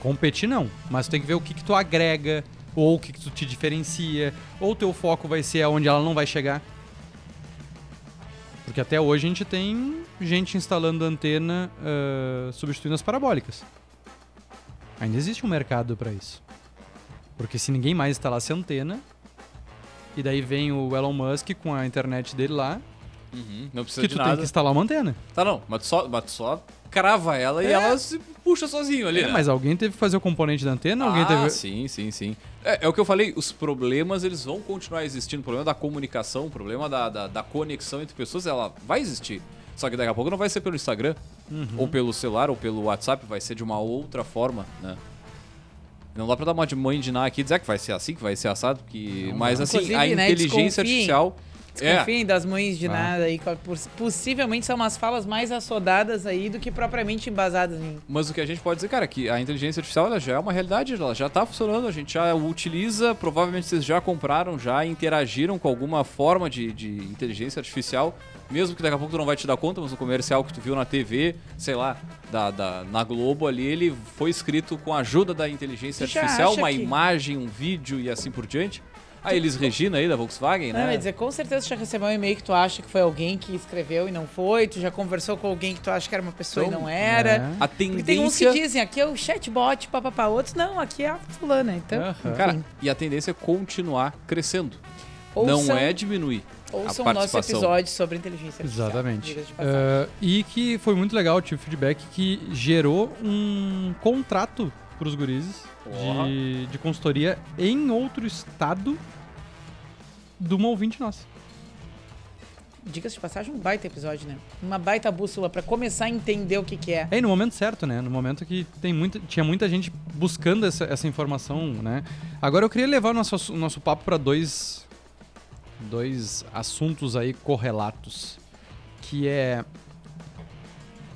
Competir não, mas tu tem que ver o que, que tu agrega, ou o que, que tu te diferencia, ou teu foco vai ser aonde ela não vai chegar. Porque até hoje a gente tem gente instalando antena ah, substituindo as parabólicas. Ainda existe um mercado para isso. Porque se ninguém mais instalasse antena, e daí vem o Elon Musk com a internet dele lá, Não precisa que de tu tem nada. que instalar uma antena. Tá, não, mas tu só, mas tu só crava ela e É. ela se puxa sozinho ali, É, né? mas alguém teve que fazer o componente da antena, alguém ah, teve. sim, sim, sim. É, é o que eu falei, os problemas eles vão continuar existindo. O problema da comunicação, o problema da, da, da conexão entre pessoas, ela vai existir. Só que daqui a pouco não vai ser pelo Instagram, Uhum. ou pelo celular, ou pelo WhatsApp, vai ser de uma outra forma, né? Não dá pra dar uma de mãe de Ná aqui e dizer que vai ser assim, que vai ser assado, que... Não mas dá. assim, a Inclusive, né, inteligência artificial, Desconfiem das mães de Ah. nada aí. Possivelmente são umas falas mais assodadas aí do que propriamente embasadas em. Mas o que a gente pode dizer, cara, é que a inteligência artificial ela já é uma realidade, ela já tá funcionando, a gente já utiliza, provavelmente vocês já compraram, já interagiram com alguma forma de, de inteligência artificial, mesmo que daqui a pouco tu não vai te dar conta, mas o comercial que tu viu na TV, sei lá, da, da- na Globo ali, ele foi escrito com a ajuda da inteligência artificial, uma que- imagem, um vídeo e assim por diante. A Elis Regina aí da Volkswagen, Não, eu ia né? dizer, com certeza tu já recebeu um e-mail que tu acha que foi alguém que escreveu e não foi. Tu já conversou com alguém que tu acha que era uma pessoa Então, e não era. É. A Porque tem uns que tendência dizem, aqui é o chatbot, papapá. Outros, não, aqui é a fulana. Então, Aham. Cara, e a tendência é continuar crescendo. ouçam, não é diminuir. ouçam o nosso episódio sobre inteligência artificial. Exatamente. Ah, e que foi muito legal, tive feedback que gerou um contrato pros gurizes Porra. de, de consultoria em outro estado de uma ouvinte nossa. Diga-se de passagem, um baita episódio, né? Uma baita bússola pra começar a entender o que, que é. É, e no momento certo, né? No momento que tem muita, tinha muita gente buscando essa, essa informação, né? Agora eu queria levar o nosso, nosso papo para dois, dois assuntos aí correlatos. Que é.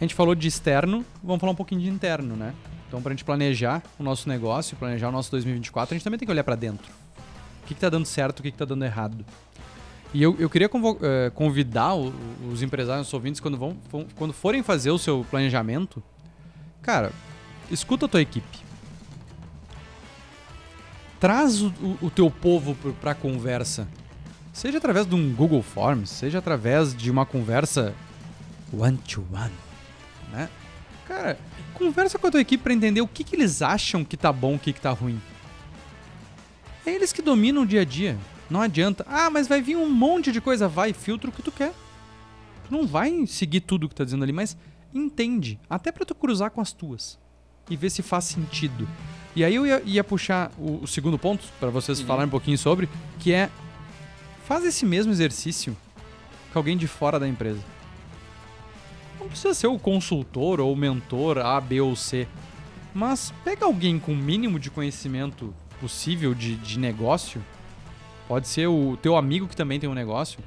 A gente falou de externo, vamos falar um pouquinho de interno, né? Então, pra gente planejar o nosso negócio, planejar o nosso 2024, a gente também tem que olhar pra dentro. O que, que tá dando certo, o que, que tá dando errado. E eu, eu queria eh, convidar os empresários, os ouvintes, quando, vão, quando forem fazer o seu planejamento, cara, escuta a tua equipe. Traz o, o- teu povo pro- pra conversa. Seja através de um Google Forms, seja através de uma conversa one-to-one, né? Cara, conversa com a tua equipe pra entender o que, que eles acham que tá bom, o que, que tá ruim. É eles que dominam o dia a dia. Não adianta. Ah, mas vai vir um monte de coisa. Vai, filtra o que tu quer. Tu não vai seguir tudo que tá dizendo ali, mas entende. Até pra tu cruzar com as tuas. E ver se faz sentido. E aí eu ia, ia puxar o, o segundo ponto, pra vocês Uhum. falarem um pouquinho sobre, que é... Faz esse mesmo exercício com alguém de fora da empresa. Não precisa ser o consultor ou o mentor A, B ou C. Mas pega alguém com o mínimo de conhecimento possível de, de negócio. Pode ser o teu amigo que também tem um negócio.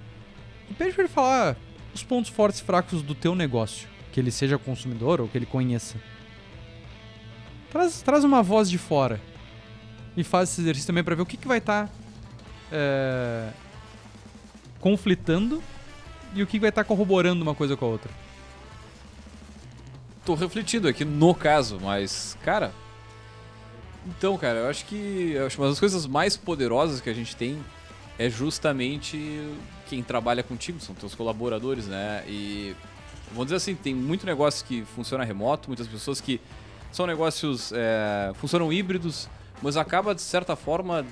E pede pra ele falar os pontos fortes e fracos do teu negócio. Que ele seja consumidor ou que ele conheça. Traz, traz uma voz de fora. E faz esse exercício também pra ver o que, que vai estar conflitando e o que vai estar corroborando uma coisa com a outra. Tô refletindo aqui no caso, mas, cara. Então, cara, eu acho que eu acho uma das coisas mais poderosas que a gente tem é justamente quem trabalha contigo, são teus colaboradores, né? E vamos dizer assim, tem muito negócio que funciona remoto, muitas pessoas que são negócios é, funcionam híbridos, mas acaba de certa forma,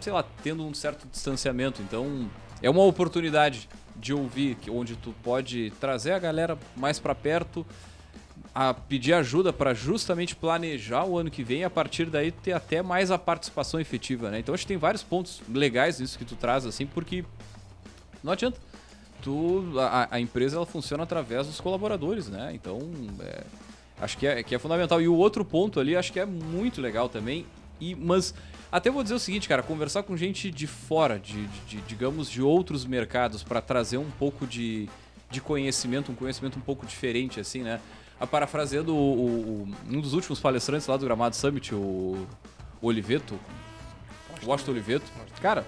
sei lá, tendo um certo distanciamento. Então, é uma oportunidade de ouvir, onde tu pode trazer a galera mais pra perto, a pedir ajuda para justamente planejar o ano que vem e a partir daí ter até mais a participação efetiva, né? Então acho que tem vários pontos legais nisso que tu traz assim, porque não adianta. Tu, a, a empresa ela funciona através dos colaboradores, né? Então é, acho que é, que é fundamental. E o outro ponto ali acho que é muito legal também. E, mas até vou dizer o seguinte, cara, conversar com gente de fora, de, de- de, digamos, de outros mercados para trazer um pouco de, de conhecimento, um conhecimento um pouco diferente, assim, né? A parafraseando o, o- um dos últimos palestrantes lá do Gramado Summit, o, o Oliveto, Washington Oliveto, cara,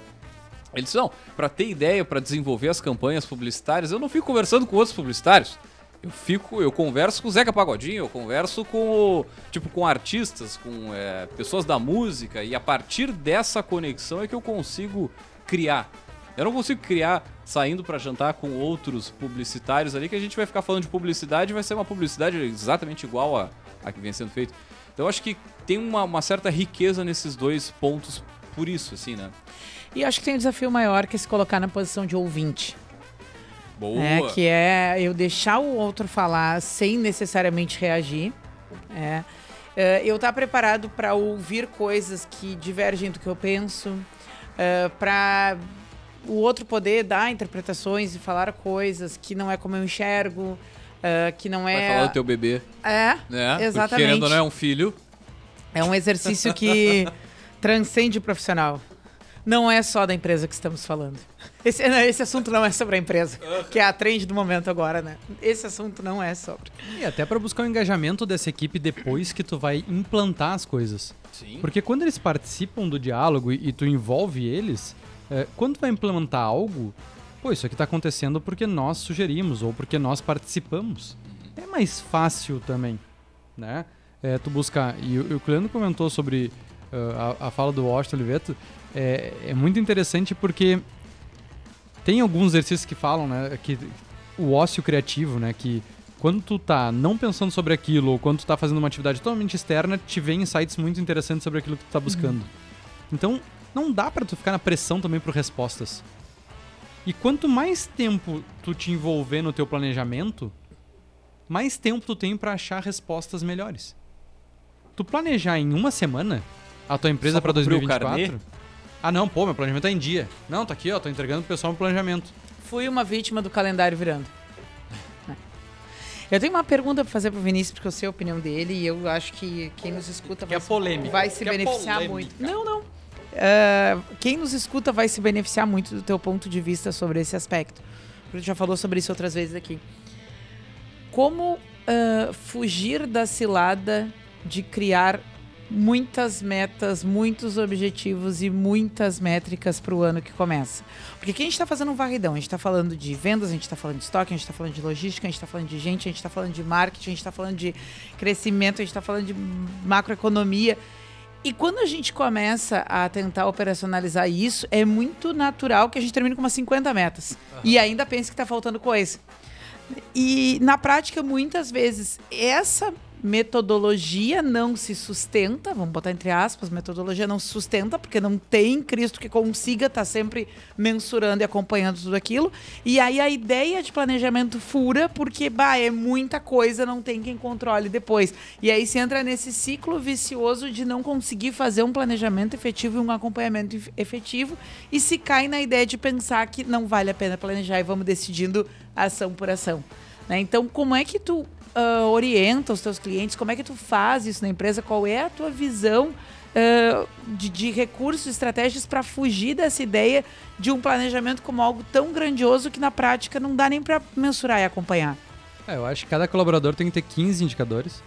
ele disse, não, pra ter ideia, pra desenvolver as campanhas publicitárias, eu não fico conversando com outros publicitários. Eu fico, eu converso com o Zeca Pagodinho, eu converso com, tipo, com artistas, com é, pessoas da música, e a partir dessa conexão é que eu consigo criar. Eu não consigo criar saindo pra jantar com outros publicitários ali, que a gente vai ficar falando de publicidade e vai ser uma publicidade exatamente igual a, a que vem sendo feita. Então eu acho que tem uma, uma certa riqueza nesses dois pontos por isso, assim, né? E acho que tem um desafio maior que é se colocar na posição de ouvinte. Boa! né? Que é eu deixar o outro falar sem necessariamente reagir. É. É, eu estar preparado para ouvir coisas que divergem do que eu penso, para o outro poder dar interpretações e falar coisas que não é como eu enxergo, é, que não Vai é. falar do teu bebê, É, né? Porque Exatamente. querendo ou não é um filho. é um exercício que transcende o profissional. Não é só da empresa que estamos falando. Esse, não, esse assunto não é sobre a empresa, que é a trend do momento agora, né? Esse assunto não é sobre. E até pra buscar o engajamento dessa equipe depois que tu vai implantar as coisas. Sim. Porque quando eles participam do diálogo e, e tu envolve eles, é, quando vai implementar algo, pô, isso aqui tá acontecendo porque nós sugerimos ou porque nós participamos. É mais fácil também, né? É, tu buscar. E, o- Cleandro comentou sobre uh, a, a fala do Washington Oliveto. É, é muito interessante porque tem alguns exercícios que falam, né, que o ócio criativo, né, que quando tu tá não pensando sobre aquilo ou quando tu tá fazendo uma atividade totalmente externa, te vem insights muito interessantes sobre aquilo que tu tá buscando. Então, não dá pra tu ficar na pressão também por respostas. E quanto mais tempo tu te envolver no teu planejamento, mais tempo tu tem pra achar respostas melhores. Tu planejar em uma semana a tua empresa o 2024? Ah, não, pô, meu planejamento tá em dia. Não, tá aqui, ó, tô entregando pro pessoal um planejamento. Fui uma vítima do calendário virando. Eu tenho uma pergunta pra fazer pro Vinícius, porque eu sei a opinião dele e eu acho que quem nos escuta Que é vai, polêmica. vai se Que é beneficiar polêmica. muito. Não, não. É, quem nos escuta vai se beneficiar muito do teu ponto de vista sobre esse aspecto. A gente já falou sobre isso outras vezes aqui. Como ah, fugir da cilada de criar muitas metas, muitos objetivos e muitas métricas para o ano que começa. Porque aqui a gente está fazendo um varridão, a gente está falando de vendas, a gente está falando de estoque, a gente está falando de logística, a gente está falando de gente, a gente está falando de marketing, a gente está falando de crescimento, a gente está falando de macroeconomia. E quando a gente começa a tentar operacionalizar isso, é muito natural que a gente termine com umas 50 metas. E ainda pense que está faltando coisa. E na prática, muitas vezes, essa metodologia não se sustenta, vamos botar entre aspas, metodologia não se sustenta, porque não tem Cristo que consiga estar sempre mensurando e acompanhando tudo aquilo. E aí a ideia de planejamento fura, porque bah, é muita coisa, não tem quem controle depois. E aí se entra nesse ciclo vicioso de não conseguir fazer um planejamento efetivo e um acompanhamento ef- efetivo, e se cai na ideia de pensar que não vale a pena planejar e vamos decidindo ação por ação. né? Então, como é que tu ah, orienta os teus clientes? Como é que tu faz isso na empresa? Qual é a tua visão ah, de, de recursos, estratégias para fugir dessa ideia de um planejamento como algo tão grandioso que na prática não dá nem para mensurar e acompanhar? É, eu acho que cada colaborador tem que ter 15 indicadores.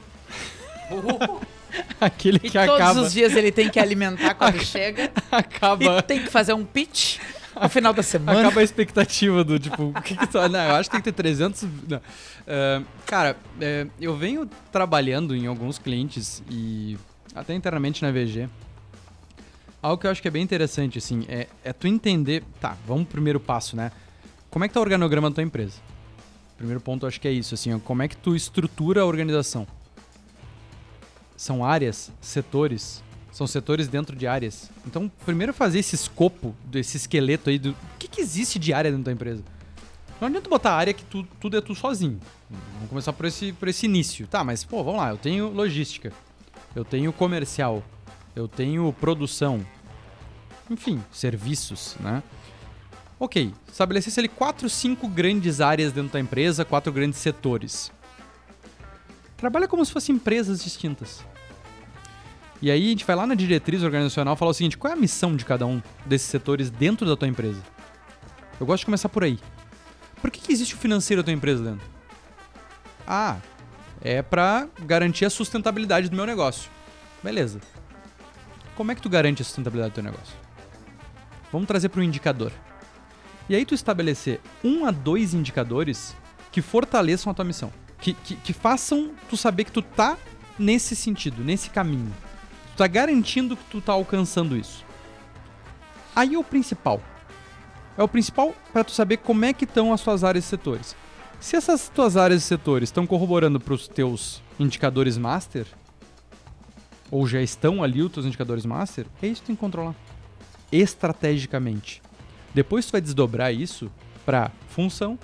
Aquele E que todos acaba, os dias ele tem que alimentar quando chega acaba, e tem que fazer um pitch no final da semana. acaba a expectativa do tipo, o que que tu... Não, eu acho que tem que ter 300... não. É, cara, é, eu venho trabalhando em alguns clientes e até internamente na VG. Algo que eu acho que é bem interessante, assim, é, é tu entender... Tá, vamos pro primeiro passo, né? Como é que tá o organograma da tua empresa? Primeiro ponto, eu acho que é isso, assim, ó, como é que tu estrutura a organização? São áreas, setores, são setores dentro de áreas. Então, primeiro fazer esse escopo, desse esqueleto aí do o que, que existe de área dentro da empresa. Não adianta botar área que tu, tudo é tu sozinho. Vamos começar por esse, por esse início. Tá, mas pô, vamos lá, eu tenho logística, eu tenho comercial, eu tenho produção, enfim, serviços, né? Ok, estabelecesse ali quatro, cinco grandes áreas dentro da empresa, quatro grandes setores. Trabalha como se fossem empresas distintas. E aí a gente vai lá na diretriz organizacional e fala o seguinte: qual é a missão de cada um desses setores dentro da tua empresa? Eu gosto de começar por aí. Por que, que existe o financeiro da tua empresa dentro? Ah, é pra garantir a sustentabilidade do meu negócio. Beleza. Como é que tu garante a sustentabilidade do teu negócio? Vamos trazer para um indicador. E aí tu estabelecer um a dois indicadores que fortaleçam a tua missão. Que, que, que façam tu saber que tu tá nesse sentido, nesse caminho. Tu tá garantindo que tu tá alcançando isso. Aí é o principal. É o principal para tu saber como é que estão as tuas áreas e setores. Se essas tuas áreas e setores estão corroborando para os teus indicadores master, ou já estão ali os teus indicadores master, é isso que tu tem que controlar. Estrategicamente. Depois tu vai desdobrar isso para função,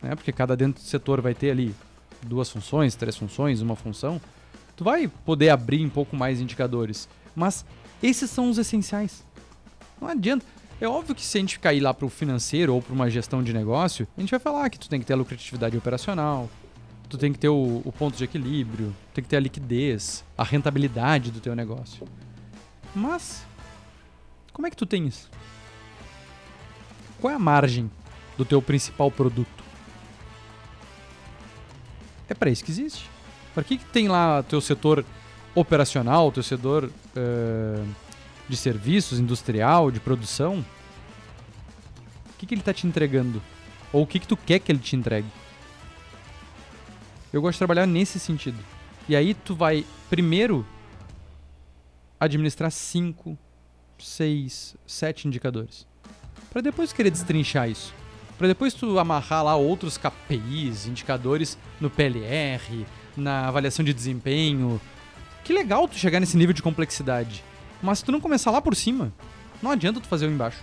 né? Porque cada dentro do setor vai ter ali duas funções, três funções, uma função. Tu vai poder abrir um pouco mais indicadores, mas esses são os essenciais. Não adianta. É óbvio que se a gente cair lá para o financeiro ou para uma gestão de negócio, a gente vai falar que tu tem que ter a lucratividade operacional, tu tem que ter o, o ponto de equilíbrio, tem que ter a liquidez, a rentabilidade do teu negócio. Mas como é que tu tem isso? qual é a margem do teu principal produto? É para isso que existe. Para que, que tem lá teu setor operacional, teu setor uh, de serviços, industrial, de produção? O que, que ele está te entregando? Ou o que, que tu quer que ele te entregue? Eu gosto de trabalhar nesse sentido. E aí tu vai primeiro administrar cinco, seis, sete indicadores. Para depois querer destrinchar isso. Para depois tu amarrar lá outros KPIs, indicadores no PLR, na avaliação de desempenho. Que legal tu chegar nesse nível de complexidade. Mas se tu não começar lá por cima, não adianta tu fazer o embaixo.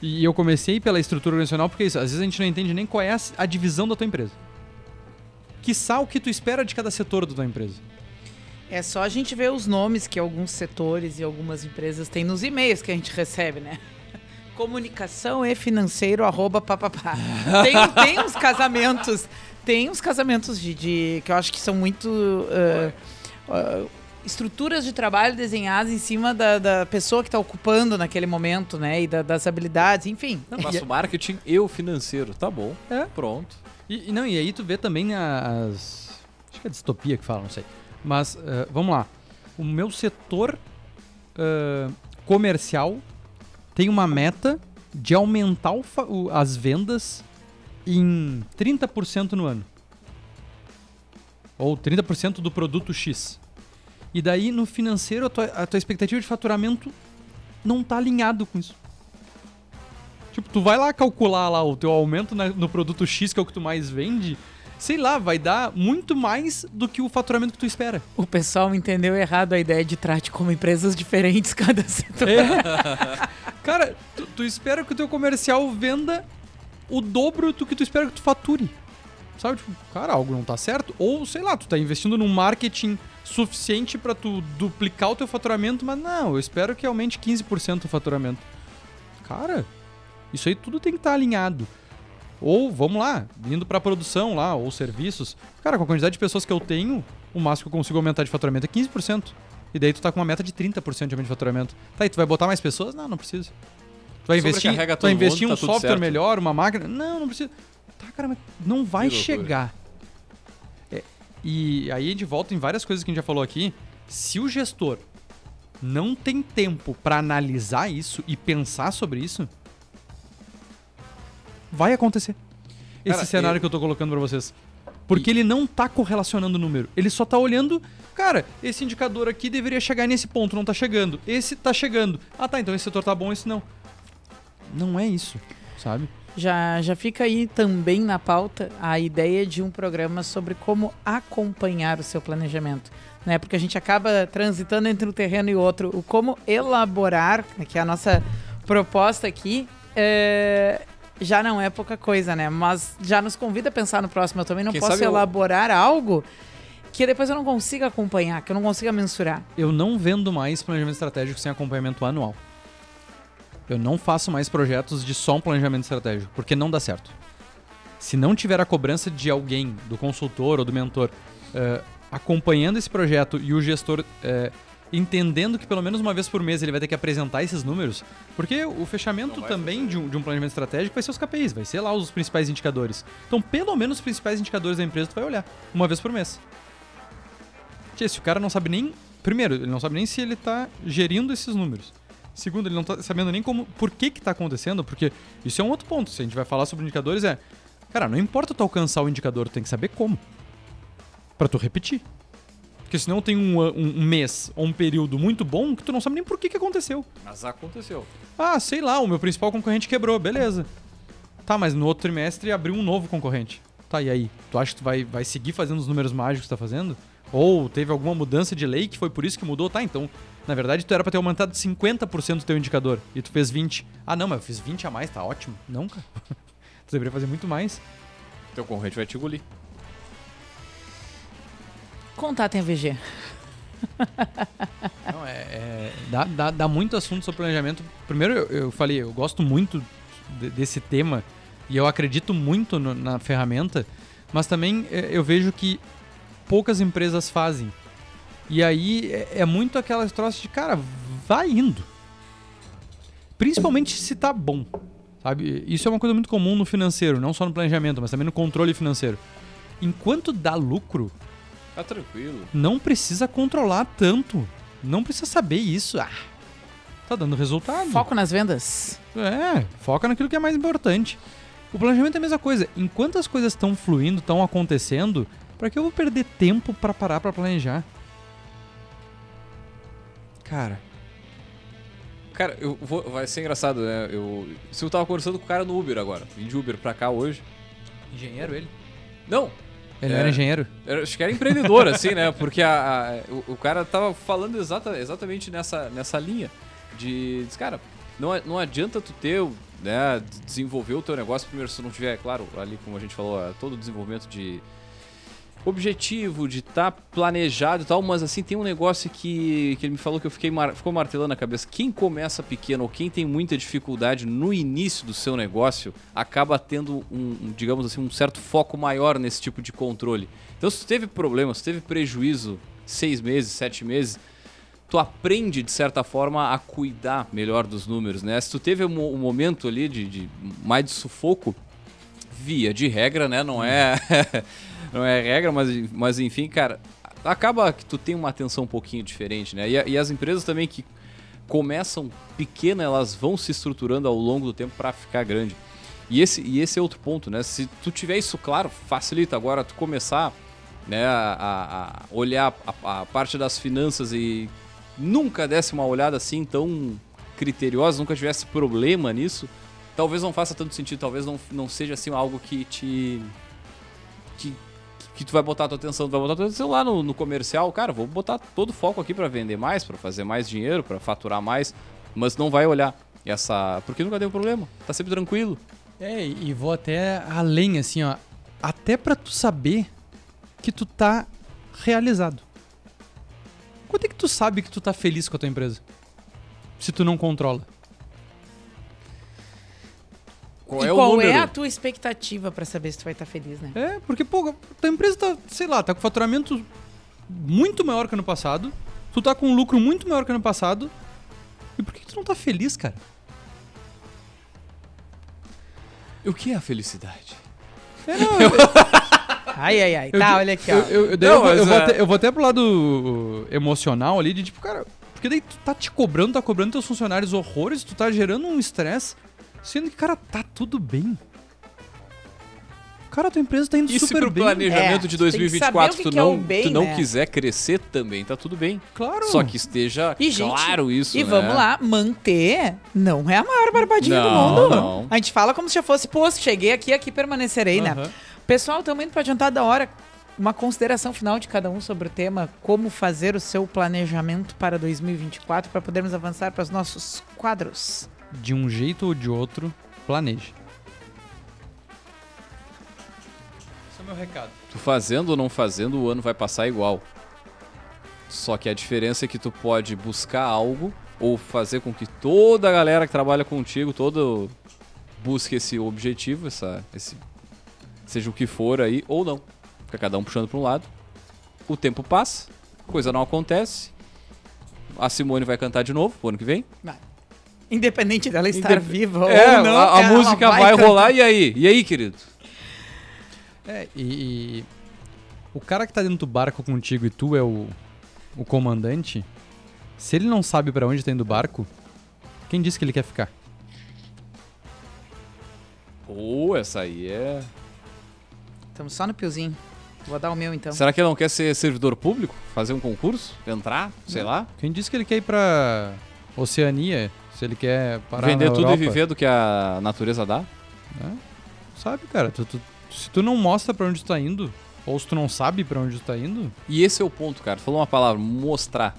E eu comecei pela estrutura organizacional porque isso, às vezes a gente não entende nem qual é a divisão da tua empresa. Quiçá o que tu espera de cada setor da tua empresa. É só a gente ver os nomes que alguns setores e algumas empresas têm nos e-mails que a gente recebe, né? Comunicação e financeiro, arroba papapá. Tem, tem uns casamentos, tem uns casamentos de, de que eu acho que são muito. Uh, uh, estruturas de trabalho desenhadas em cima da, da pessoa que está ocupando naquele momento, né? E da, das habilidades, enfim. Não, mas o marketing e o financeiro, tá bom. É. Pronto. E, e, não, e aí tu vê também as. Acho que é distopia que fala, não sei. Mas uh, vamos lá. O meu setor uh, comercial tem uma meta de aumentar o, as vendas em 30% no ano. Ou 30% do produto X. E daí, no financeiro, a tua, a tua expectativa de faturamento não está alinhado com isso. Tipo, tu vai lá calcular lá o teu aumento na, no produto X, que é o que tu mais vende, sei lá, vai dar muito mais do que o faturamento que tu espera. O pessoal entendeu errado a ideia de trate como empresas diferentes cada setor. É. Cara, tu, tu, espera que o teu comercial venda o dobro do que tu espera que tu fature. Sabe, tipo, cara, algo não tá certo. Ou, sei lá, tu tá investindo num marketing suficiente para tu duplicar o teu faturamento, mas não, eu espero que aumente 15% o faturamento. Cara, isso aí tudo tem que estar tá alinhado. Ou, vamos lá, indo para produção lá, ou serviços. Cara, com a quantidade de pessoas que eu tenho, o máximo que eu consigo aumentar de faturamento é 15%. E daí tu tá com uma meta de 30% de aumento de faturamento. Tá, e tu vai botar mais pessoas? Não, não precisa. Tu vai investir, tu vai investir em um tá software melhor, uma máquina? Não, não precisa. Tá, cara, mas não vai chegar. É, e aí de volta em várias coisas que a gente já falou aqui. Se o gestor não tem tempo para analisar isso e pensar sobre isso, vai acontecer. Esse cara, cenário que eu tô colocando para vocês. Porque e... ele não tá correlacionando o número. Ele só tá olhando, cara, esse indicador aqui deveria chegar nesse ponto, não tá chegando. Esse tá chegando. Ah, tá, então esse setor tá bom, esse não. Não é isso, sabe? Já, já fica aí também na pauta a ideia de um programa sobre como acompanhar o seu planejamento. Né? Porque a gente acaba transitando entre um terreno e outro. O como elaborar, que é a nossa proposta aqui, é, já não é pouca coisa, né? Mas já nos convida a pensar no próximo. Eu também não Quem posso elaborar eu... algo que depois eu não consiga acompanhar, que eu não consiga mensurar. Eu não vendo mais planejamento estratégico sem acompanhamento anual. Eu não faço mais projetos de só um planejamento estratégico, porque não dá certo. Se não tiver a cobrança de alguém, do consultor ou do mentor, uh, acompanhando esse projeto e o gestor uh, entendendo que pelo menos uma vez por mês ele vai ter que apresentar esses números, porque o fechamento também de um, de um, planejamento estratégico vai ser os KPIs, vai ser lá os principais indicadores. Então, pelo menos os principais indicadores da empresa tu vai olhar uma vez por mês. Tia, se o cara não sabe nem. Primeiro, ele não sabe nem se ele está gerindo esses números. Segundo, ele não está sabendo nem como, por que que tá acontecendo, porque isso é um outro ponto. Se a gente vai falar sobre indicadores, é, cara, não importa tu alcançar o indicador, tu tem que saber como. para tu repetir. Porque senão tem um, um, um, mês ou um período muito bom que tu não sabe nem por que, que aconteceu. Mas aconteceu. Ah, sei lá, o meu principal concorrente quebrou, beleza. Tá, mas no outro trimestre abriu um novo concorrente. Tá, e aí? Tu acha que tu vai, vai seguir fazendo os números mágicos que tu tá fazendo? Ou teve alguma mudança de lei que foi por isso que mudou? Tá, então, na verdade, tu era pra ter aumentado 50% do teu indicador e tu fez 20. Ah, não, mas eu fiz 20 a mais, tá ótimo. Não, cara. tu deveria fazer muito mais. Teu concorrente vai te engolir. Contato em VG. Não, é, é dá, dá, dá, muito assunto sobre planejamento. Primeiro, eu, eu falei, eu gosto muito de, desse tema e eu acredito muito no, na ferramenta, mas também é, eu vejo que poucas empresas fazem. E aí é, é muito aquelas troças de, cara, vai indo. Principalmente se tá bom. Sabe? Isso é uma coisa muito comum no financeiro, não só no planejamento, mas também no controle financeiro. Enquanto dá lucro, Tá tranquilo. não precisa controlar tanto. Não precisa saber isso. Ah, tá dando resultado. Foco nas vendas. É, foca naquilo que é mais importante. O planejamento é a mesma coisa. Enquanto as coisas estão fluindo, estão acontecendo, pra que eu vou perder tempo pra parar pra planejar? Cara, Cara, eu vou, vai ser engraçado, né? Eu, se eu tava conversando com o cara no Uber agora. Vim de Uber pra cá hoje. engenheiro ele? Não, Ele É. era engenheiro? eu acho que era empreendedor, assim, né? Porque a, a- o, o cara tava falando exata, exatamente nessa, nessa linha. De, diz, cara, não, não adianta tu ter, o- né, desenvolver o teu negócio primeiro se não tiver, claro, ali como a gente falou, é, todo o desenvolvimento de objetivo, de estar planejado e tal, mas assim, tem um negócio que, que ele me falou que eu fiquei mar, ficou martelando na cabeça. Quem começa pequeno ou quem tem muita dificuldade no início do seu negócio acaba tendo um, digamos assim, um certo foco maior nesse tipo de controle. Então, se tu teve problema, se tu teve prejuízo seis meses, sete meses, tu aprende, de certa forma, a cuidar melhor dos números, né? Se tu teve um, um momento ali de, de mais de sufoco, via de regra, né? Não é, não é regra, mas, mas enfim, cara, acaba que tu tem uma atenção um pouquinho diferente, né? E, e as empresas também que começam pequenas, elas vão se estruturando ao longo do tempo para ficar grande. E esse, e esse é outro ponto, né? Se tu tiver isso claro, facilita agora tu começar né, a- a olhar a, a parte das finanças e nunca desse uma olhada assim tão criteriosa, nunca tivesse problema nisso, talvez não faça tanto sentido, talvez não, não seja assim algo que te. que, que tu vai botar tua atenção, tu vai botar tua atenção lá no, no comercial, cara, vou botar todo o foco aqui para vender mais, para fazer mais dinheiro, para faturar mais, mas não vai olhar essa. Porque nunca deu problema, tá sempre tranquilo. É, e vou até além, assim, ó. Até pra tu saber que tu tá realizado. Quanto é que tu sabe que tu tá feliz com a tua empresa? Se tu não controla. O qual número? é a tua expectativa pra saber se tu vai estar feliz, né? É, porque, pô, a tua empresa tá, sei lá, tá com faturamento muito maior que ano passado. Tu tá com um lucro muito maior que ano passado. E por que que tu não tá feliz, cara? O que é a felicidade? É, não, eu, Ai, ai, ai. eu tá, olha aqui, ó. Eu, eu, Não, eu vou- mas eu vou é- até, eu vou até pro lado emocional ali, de tipo, cara, porque daí tu tá te cobrando, tá cobrando teus funcionários horrores, tu tá gerando um estresse, sendo que, cara, tá tudo bem. Cara, tua empresa tá indo E se super pro bem. planejamento É, de tem que 2024 saber o que tu que é não, o bem, tu não né? quiser crescer também, tá tudo bem. Claro. Só que esteja E, gente, claro isso, E né? vamos lá, manter não é a maior barbadinha do Não, mundo. não. A gente fala como se já fosse, pô, cheguei aqui, aqui permanecerei, né? Pessoal, estamos indo para adiantar da hora. Uma consideração final de cada um sobre o tema, como fazer o seu planejamento para 2024, para podermos avançar para os nossos quadros. De um jeito ou de outro, planeje. Esse é o meu recado. Tu fazendo ou não fazendo, o ano vai passar igual. Só que a diferença é que tu pode buscar algo ou fazer com que toda a galera que trabalha contigo, todo busque esse objetivo, essa, esse, seja o que for aí, ou não. Fica cada um puxando para um lado. O tempo passa, coisa não acontece. A Simone vai cantar de novo o ano que vem. Independente dela estar Indep- viva é, ou não. a, a música vai, cantar. rolar e aí? E aí, querido? É, e, e o cara que tá dentro do barco contigo e tu é o, o comandante, se ele não sabe pra onde tá indo o barco, quem disse que ele quer ficar? Pô, essa aí é. Estamos só no piozinho. Vou dar o meu então. Será que ele não quer ser servidor público? Fazer um concurso? Entrar? Sei lá? Quem disse que ele quer ir pra Oceania? Se ele quer parar Vender tudo Europa? e viver do que a natureza dá? Sabe, cara, tu- tu- se tu não mostra pra onde tu tá indo, ou se tu não sabe pra onde tu tá indo, E esse é o ponto, cara. Tu Falou uma palavra, mostrar.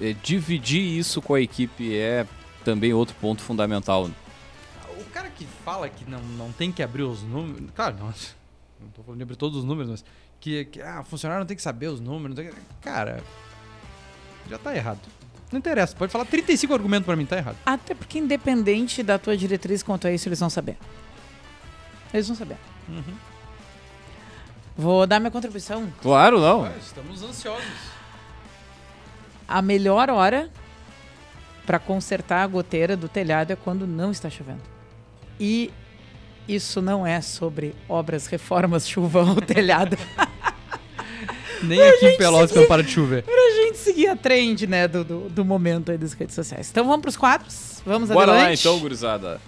É, dividir isso com a equipe é também outro ponto fundamental. O cara que fala que não, não tem que abrir os números. Claro, não, não tô falando de abrir todos os números, mas. Que, que ah, funcionário não tem que saber os números. que- Cara, já tá errado. Não interessa, pode falar 35 argumentos pra mim, tá errado. Até porque independente da tua diretriz quanto a isso, eles vão saber. Eles vão saber. Uhum. Vou dar minha contribuição. Claro, não. estamos ansiosos. A melhor hora para consertar a goteira do telhado é quando não está chovendo. E isso não é sobre obras, reformas, chuvão, telhado. Nem aqui em Pelotas que não para de chover. pra gente seguir a trend, né, do, do, do momento aí das redes sociais. Então vamos pros quadros? Vamos Bora lá adelante? então, gurizada.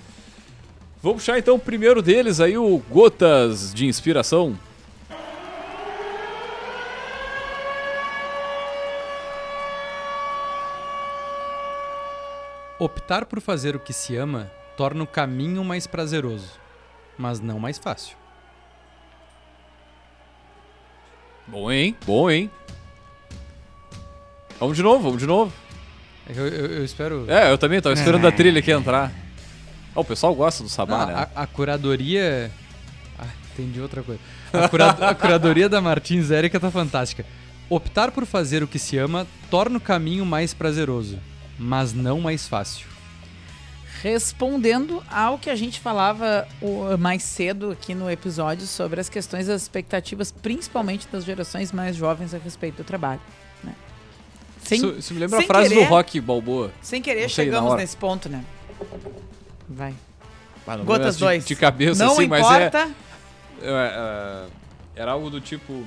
Vamos puxar então o primeiro deles aí, o Gotas de Inspiração. Optar por fazer o que se ama torna o caminho mais prazeroso, mas não mais fácil. Bom, hein? Bom, hein? Vamos de novo, vamos de novo. Eu, eu- eu espero. É, eu também tava esperando a trilha aqui entrar. Ah, o pessoal gosta do Sabá, Não, né? a, a curadoria. Ah, entendi outra coisa. A, cura- a curadoria da Martins Érica tá fantástica. Optar por fazer o que se ama torna o caminho mais prazeroso, mas não mais fácil. Respondendo ao que a gente falava mais cedo aqui no episódio sobre as questões das expectativas, principalmente das gerações mais jovens a respeito do trabalho. Né? Sem, Isso, isso me lembra a frase querer. do Rock Balboa. sem querer, sei, chegamos nesse ponto, né? Vai. Ah, não Gotas lembro de- 2. De cabeça, Não assim, mas é, importa. é, é, Era algo do tipo.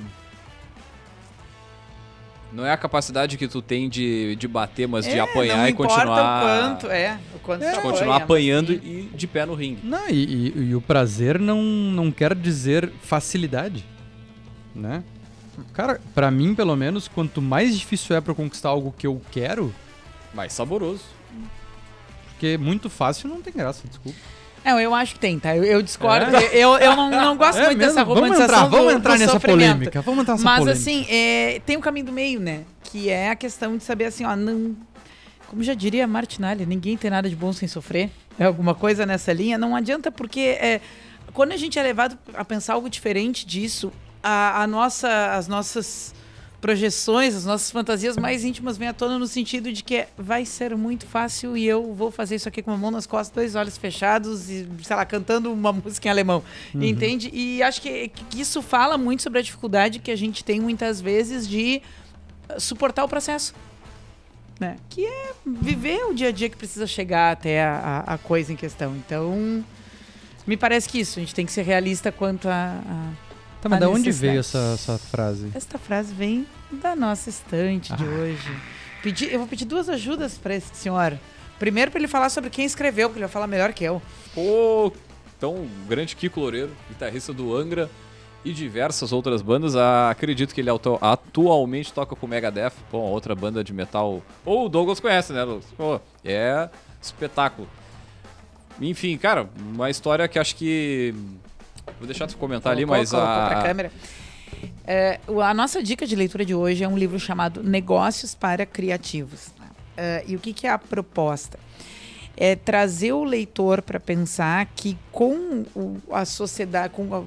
Não é a capacidade que tu tem de, de bater, mas de É, apanhar não e continuar. o quanto, é. O quanto de tu continuar apanha, apanhando mas e de pé no ringue. Não, e, e- e o prazer não, não quer dizer facilidade, né? Cara, pra mim, pelo menos, quanto mais difícil é pra eu conquistar algo que eu quero, Mais saboroso. porque muito fácil não tem graça, desculpa. Não, eu acho que tem, tá? Eu, eu discordo. É? Eu, eu não, não gosto É muito mesmo? dessa Vamos romantização entrar, vamos entrar nessa polêmica. Vamos entrar nessa Mas polêmica. assim, é, tem um caminho do meio, né? Que é a questão de saber assim, ó, não. Como já diria Martinalha, ninguém tem nada de bom sem sofrer. É alguma coisa nessa linha. Não adianta, porque é, quando a gente é levado a pensar algo diferente disso, a, a nossa, as nossas projeções, as nossas fantasias mais íntimas vêm à tona no sentido de que vai ser muito fácil e eu vou fazer isso aqui com a mão nas costas, dois olhos fechados e, sei lá, cantando uma música em alemão. Entende? E acho que, que isso fala muito sobre a dificuldade que a gente tem muitas vezes de eh, suportar o processo. Né? Que é viver o dia a dia que precisa chegar até a, a- a coisa em questão. Então, me parece que isso, a gente tem que ser realista quanto a. a- Tá, mas da onde veio essa, essa frase? Esta frase vem da nossa estante de Ah. hoje. Pedi- eu vou pedir duas ajudas para esse senhor. Primeiro, para ele falar sobre quem escreveu, porque ele vai falar melhor que eu. Pô, então, o grande Kiko Loureiro, guitarrista do Angra e diversas outras bandas. Ah, acredito que ele auto- atualmente toca com o Megadeth, pô, outra banda de metal. Ou o Douglas conhece, né? Douglas? Pô, é espetáculo. Enfim, cara, uma história que acho que. Vou deixar tu comentar ali, Colocou- mas colocou a. pra câmera. É, a nossa dica de leitura de hoje é um livro chamado Negócios para Criativos. É, e o que, que é a proposta? É trazer o leitor para pensar que com a sociedade, com a-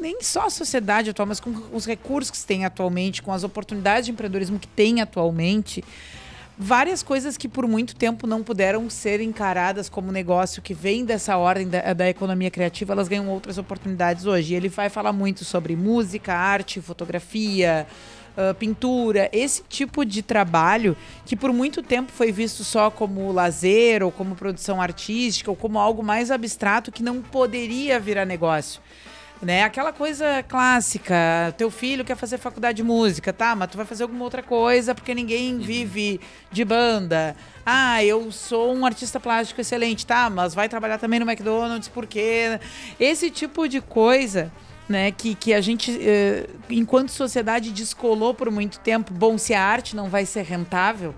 nem só a sociedade atual, mas com os recursos que se tem atualmente, com as oportunidades de empreendedorismo que tem atualmente, várias coisas que por muito tempo não puderam ser encaradas como negócio que vem dessa ordem da, da economia criativa, elas ganham outras oportunidades hoje. Ele vai falar muito sobre música, arte, fotografia, ah, pintura, esse tipo de trabalho que por muito tempo foi visto só como lazer ou como produção artística ou como algo mais abstrato que não poderia virar negócio né? Aquela coisa clássica, teu filho quer fazer faculdade de música, tá? Mas tu vai fazer alguma outra coisa porque ninguém vive de banda. Ah, eu sou um artista plástico excelente, tá? Mas vai trabalhar também no McDonald's porque esse tipo de coisa, né? Que, que a gente, eh, enquanto sociedade, descolou por muito tempo. Bom, se a arte não vai ser rentável,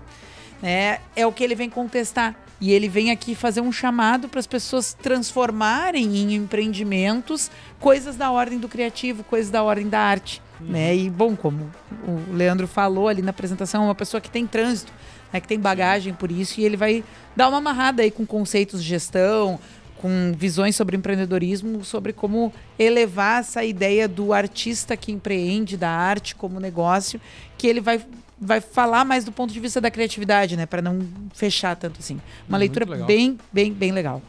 né? É o que ele vem contestar. E ele vem aqui fazer um chamado para as pessoas transformarem em empreendimentos coisas da ordem do criativo, coisas da ordem da arte. Né? E, bom, como o Leandro falou ali na apresentação, é uma pessoa que tem trânsito, né? que tem bagagem por isso, e ele vai dar uma amarrada aí com conceitos de gestão, com visões sobre empreendedorismo, sobre como elevar essa ideia do artista que empreende, da arte como negócio, que ele vai vai falar mais do ponto de vista da criatividade, né, para não fechar tanto assim. Uma Muito leitura legal. bem, bem, bem legal.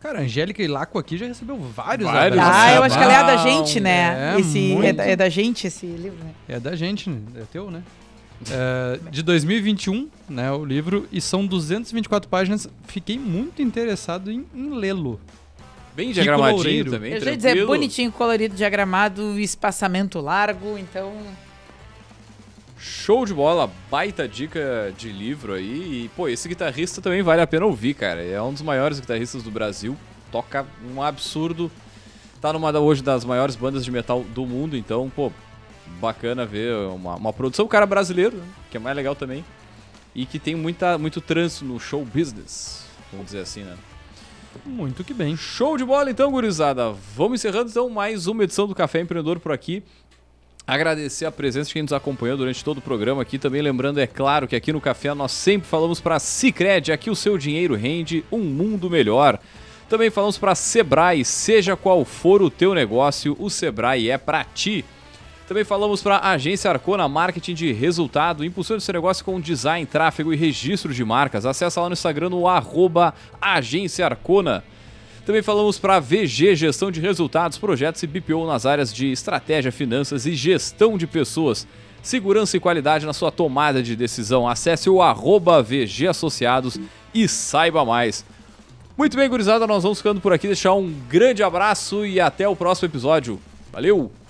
Cara, a Angélica Ilaco aqui já recebeu vários Vários. Ah, é eu acho que ela é a da gente, né? é esse é muito. da, é da gente esse livro, né? É da gente, né? É teu, né? É, de 2021, né, o livro, e são 224 páginas. Fiquei muito interessado em, em lê-lo. Bem diagramadinho também, Eu já ia dizer, bonitinho, colorido, diagramado, espaçamento largo, então... Show de bola, baita dica de livro aí. E, pô, esse guitarrista também vale a pena ouvir, cara. É um dos maiores guitarristas do Brasil. Toca um absurdo. Tá numa hoje das maiores bandas de metal do mundo, então, pô, bacana ver uma, uma produção. O cara brasileiro, né, que é mais legal também. E que tem muita, muito trânsito no show business, vamos dizer assim, né? Muito que bem. Show de bola então, gurizada. Vamos encerrando então mais uma edição do Café Empreendedor por aqui. Agradecer a presença de quem nos acompanhou durante todo o programa aqui. Também lembrando, é claro, que aqui no Café nós sempre falamos para Cicred, aqui o seu dinheiro rende um mundo melhor. Também falamos para Sebrae, seja qual for o teu negócio, o Sebrae é para ti. Também falamos para a Agência Arcona Marketing de Resultado, impulsando seu negócio com design, tráfego e registro de marcas. Acesse lá no Instagram no arroba Agência Arcona. Também falamos para VG Gestão de Resultados, projetos e BPO nas áreas de estratégia, finanças e gestão de pessoas. Segurança e qualidade na sua tomada de decisão. Acesse o arroba VG Associados e saiba mais. Muito bem, gurizada, nós vamos ficando por aqui. Deixar um grande abraço e até o próximo episódio. Valeu!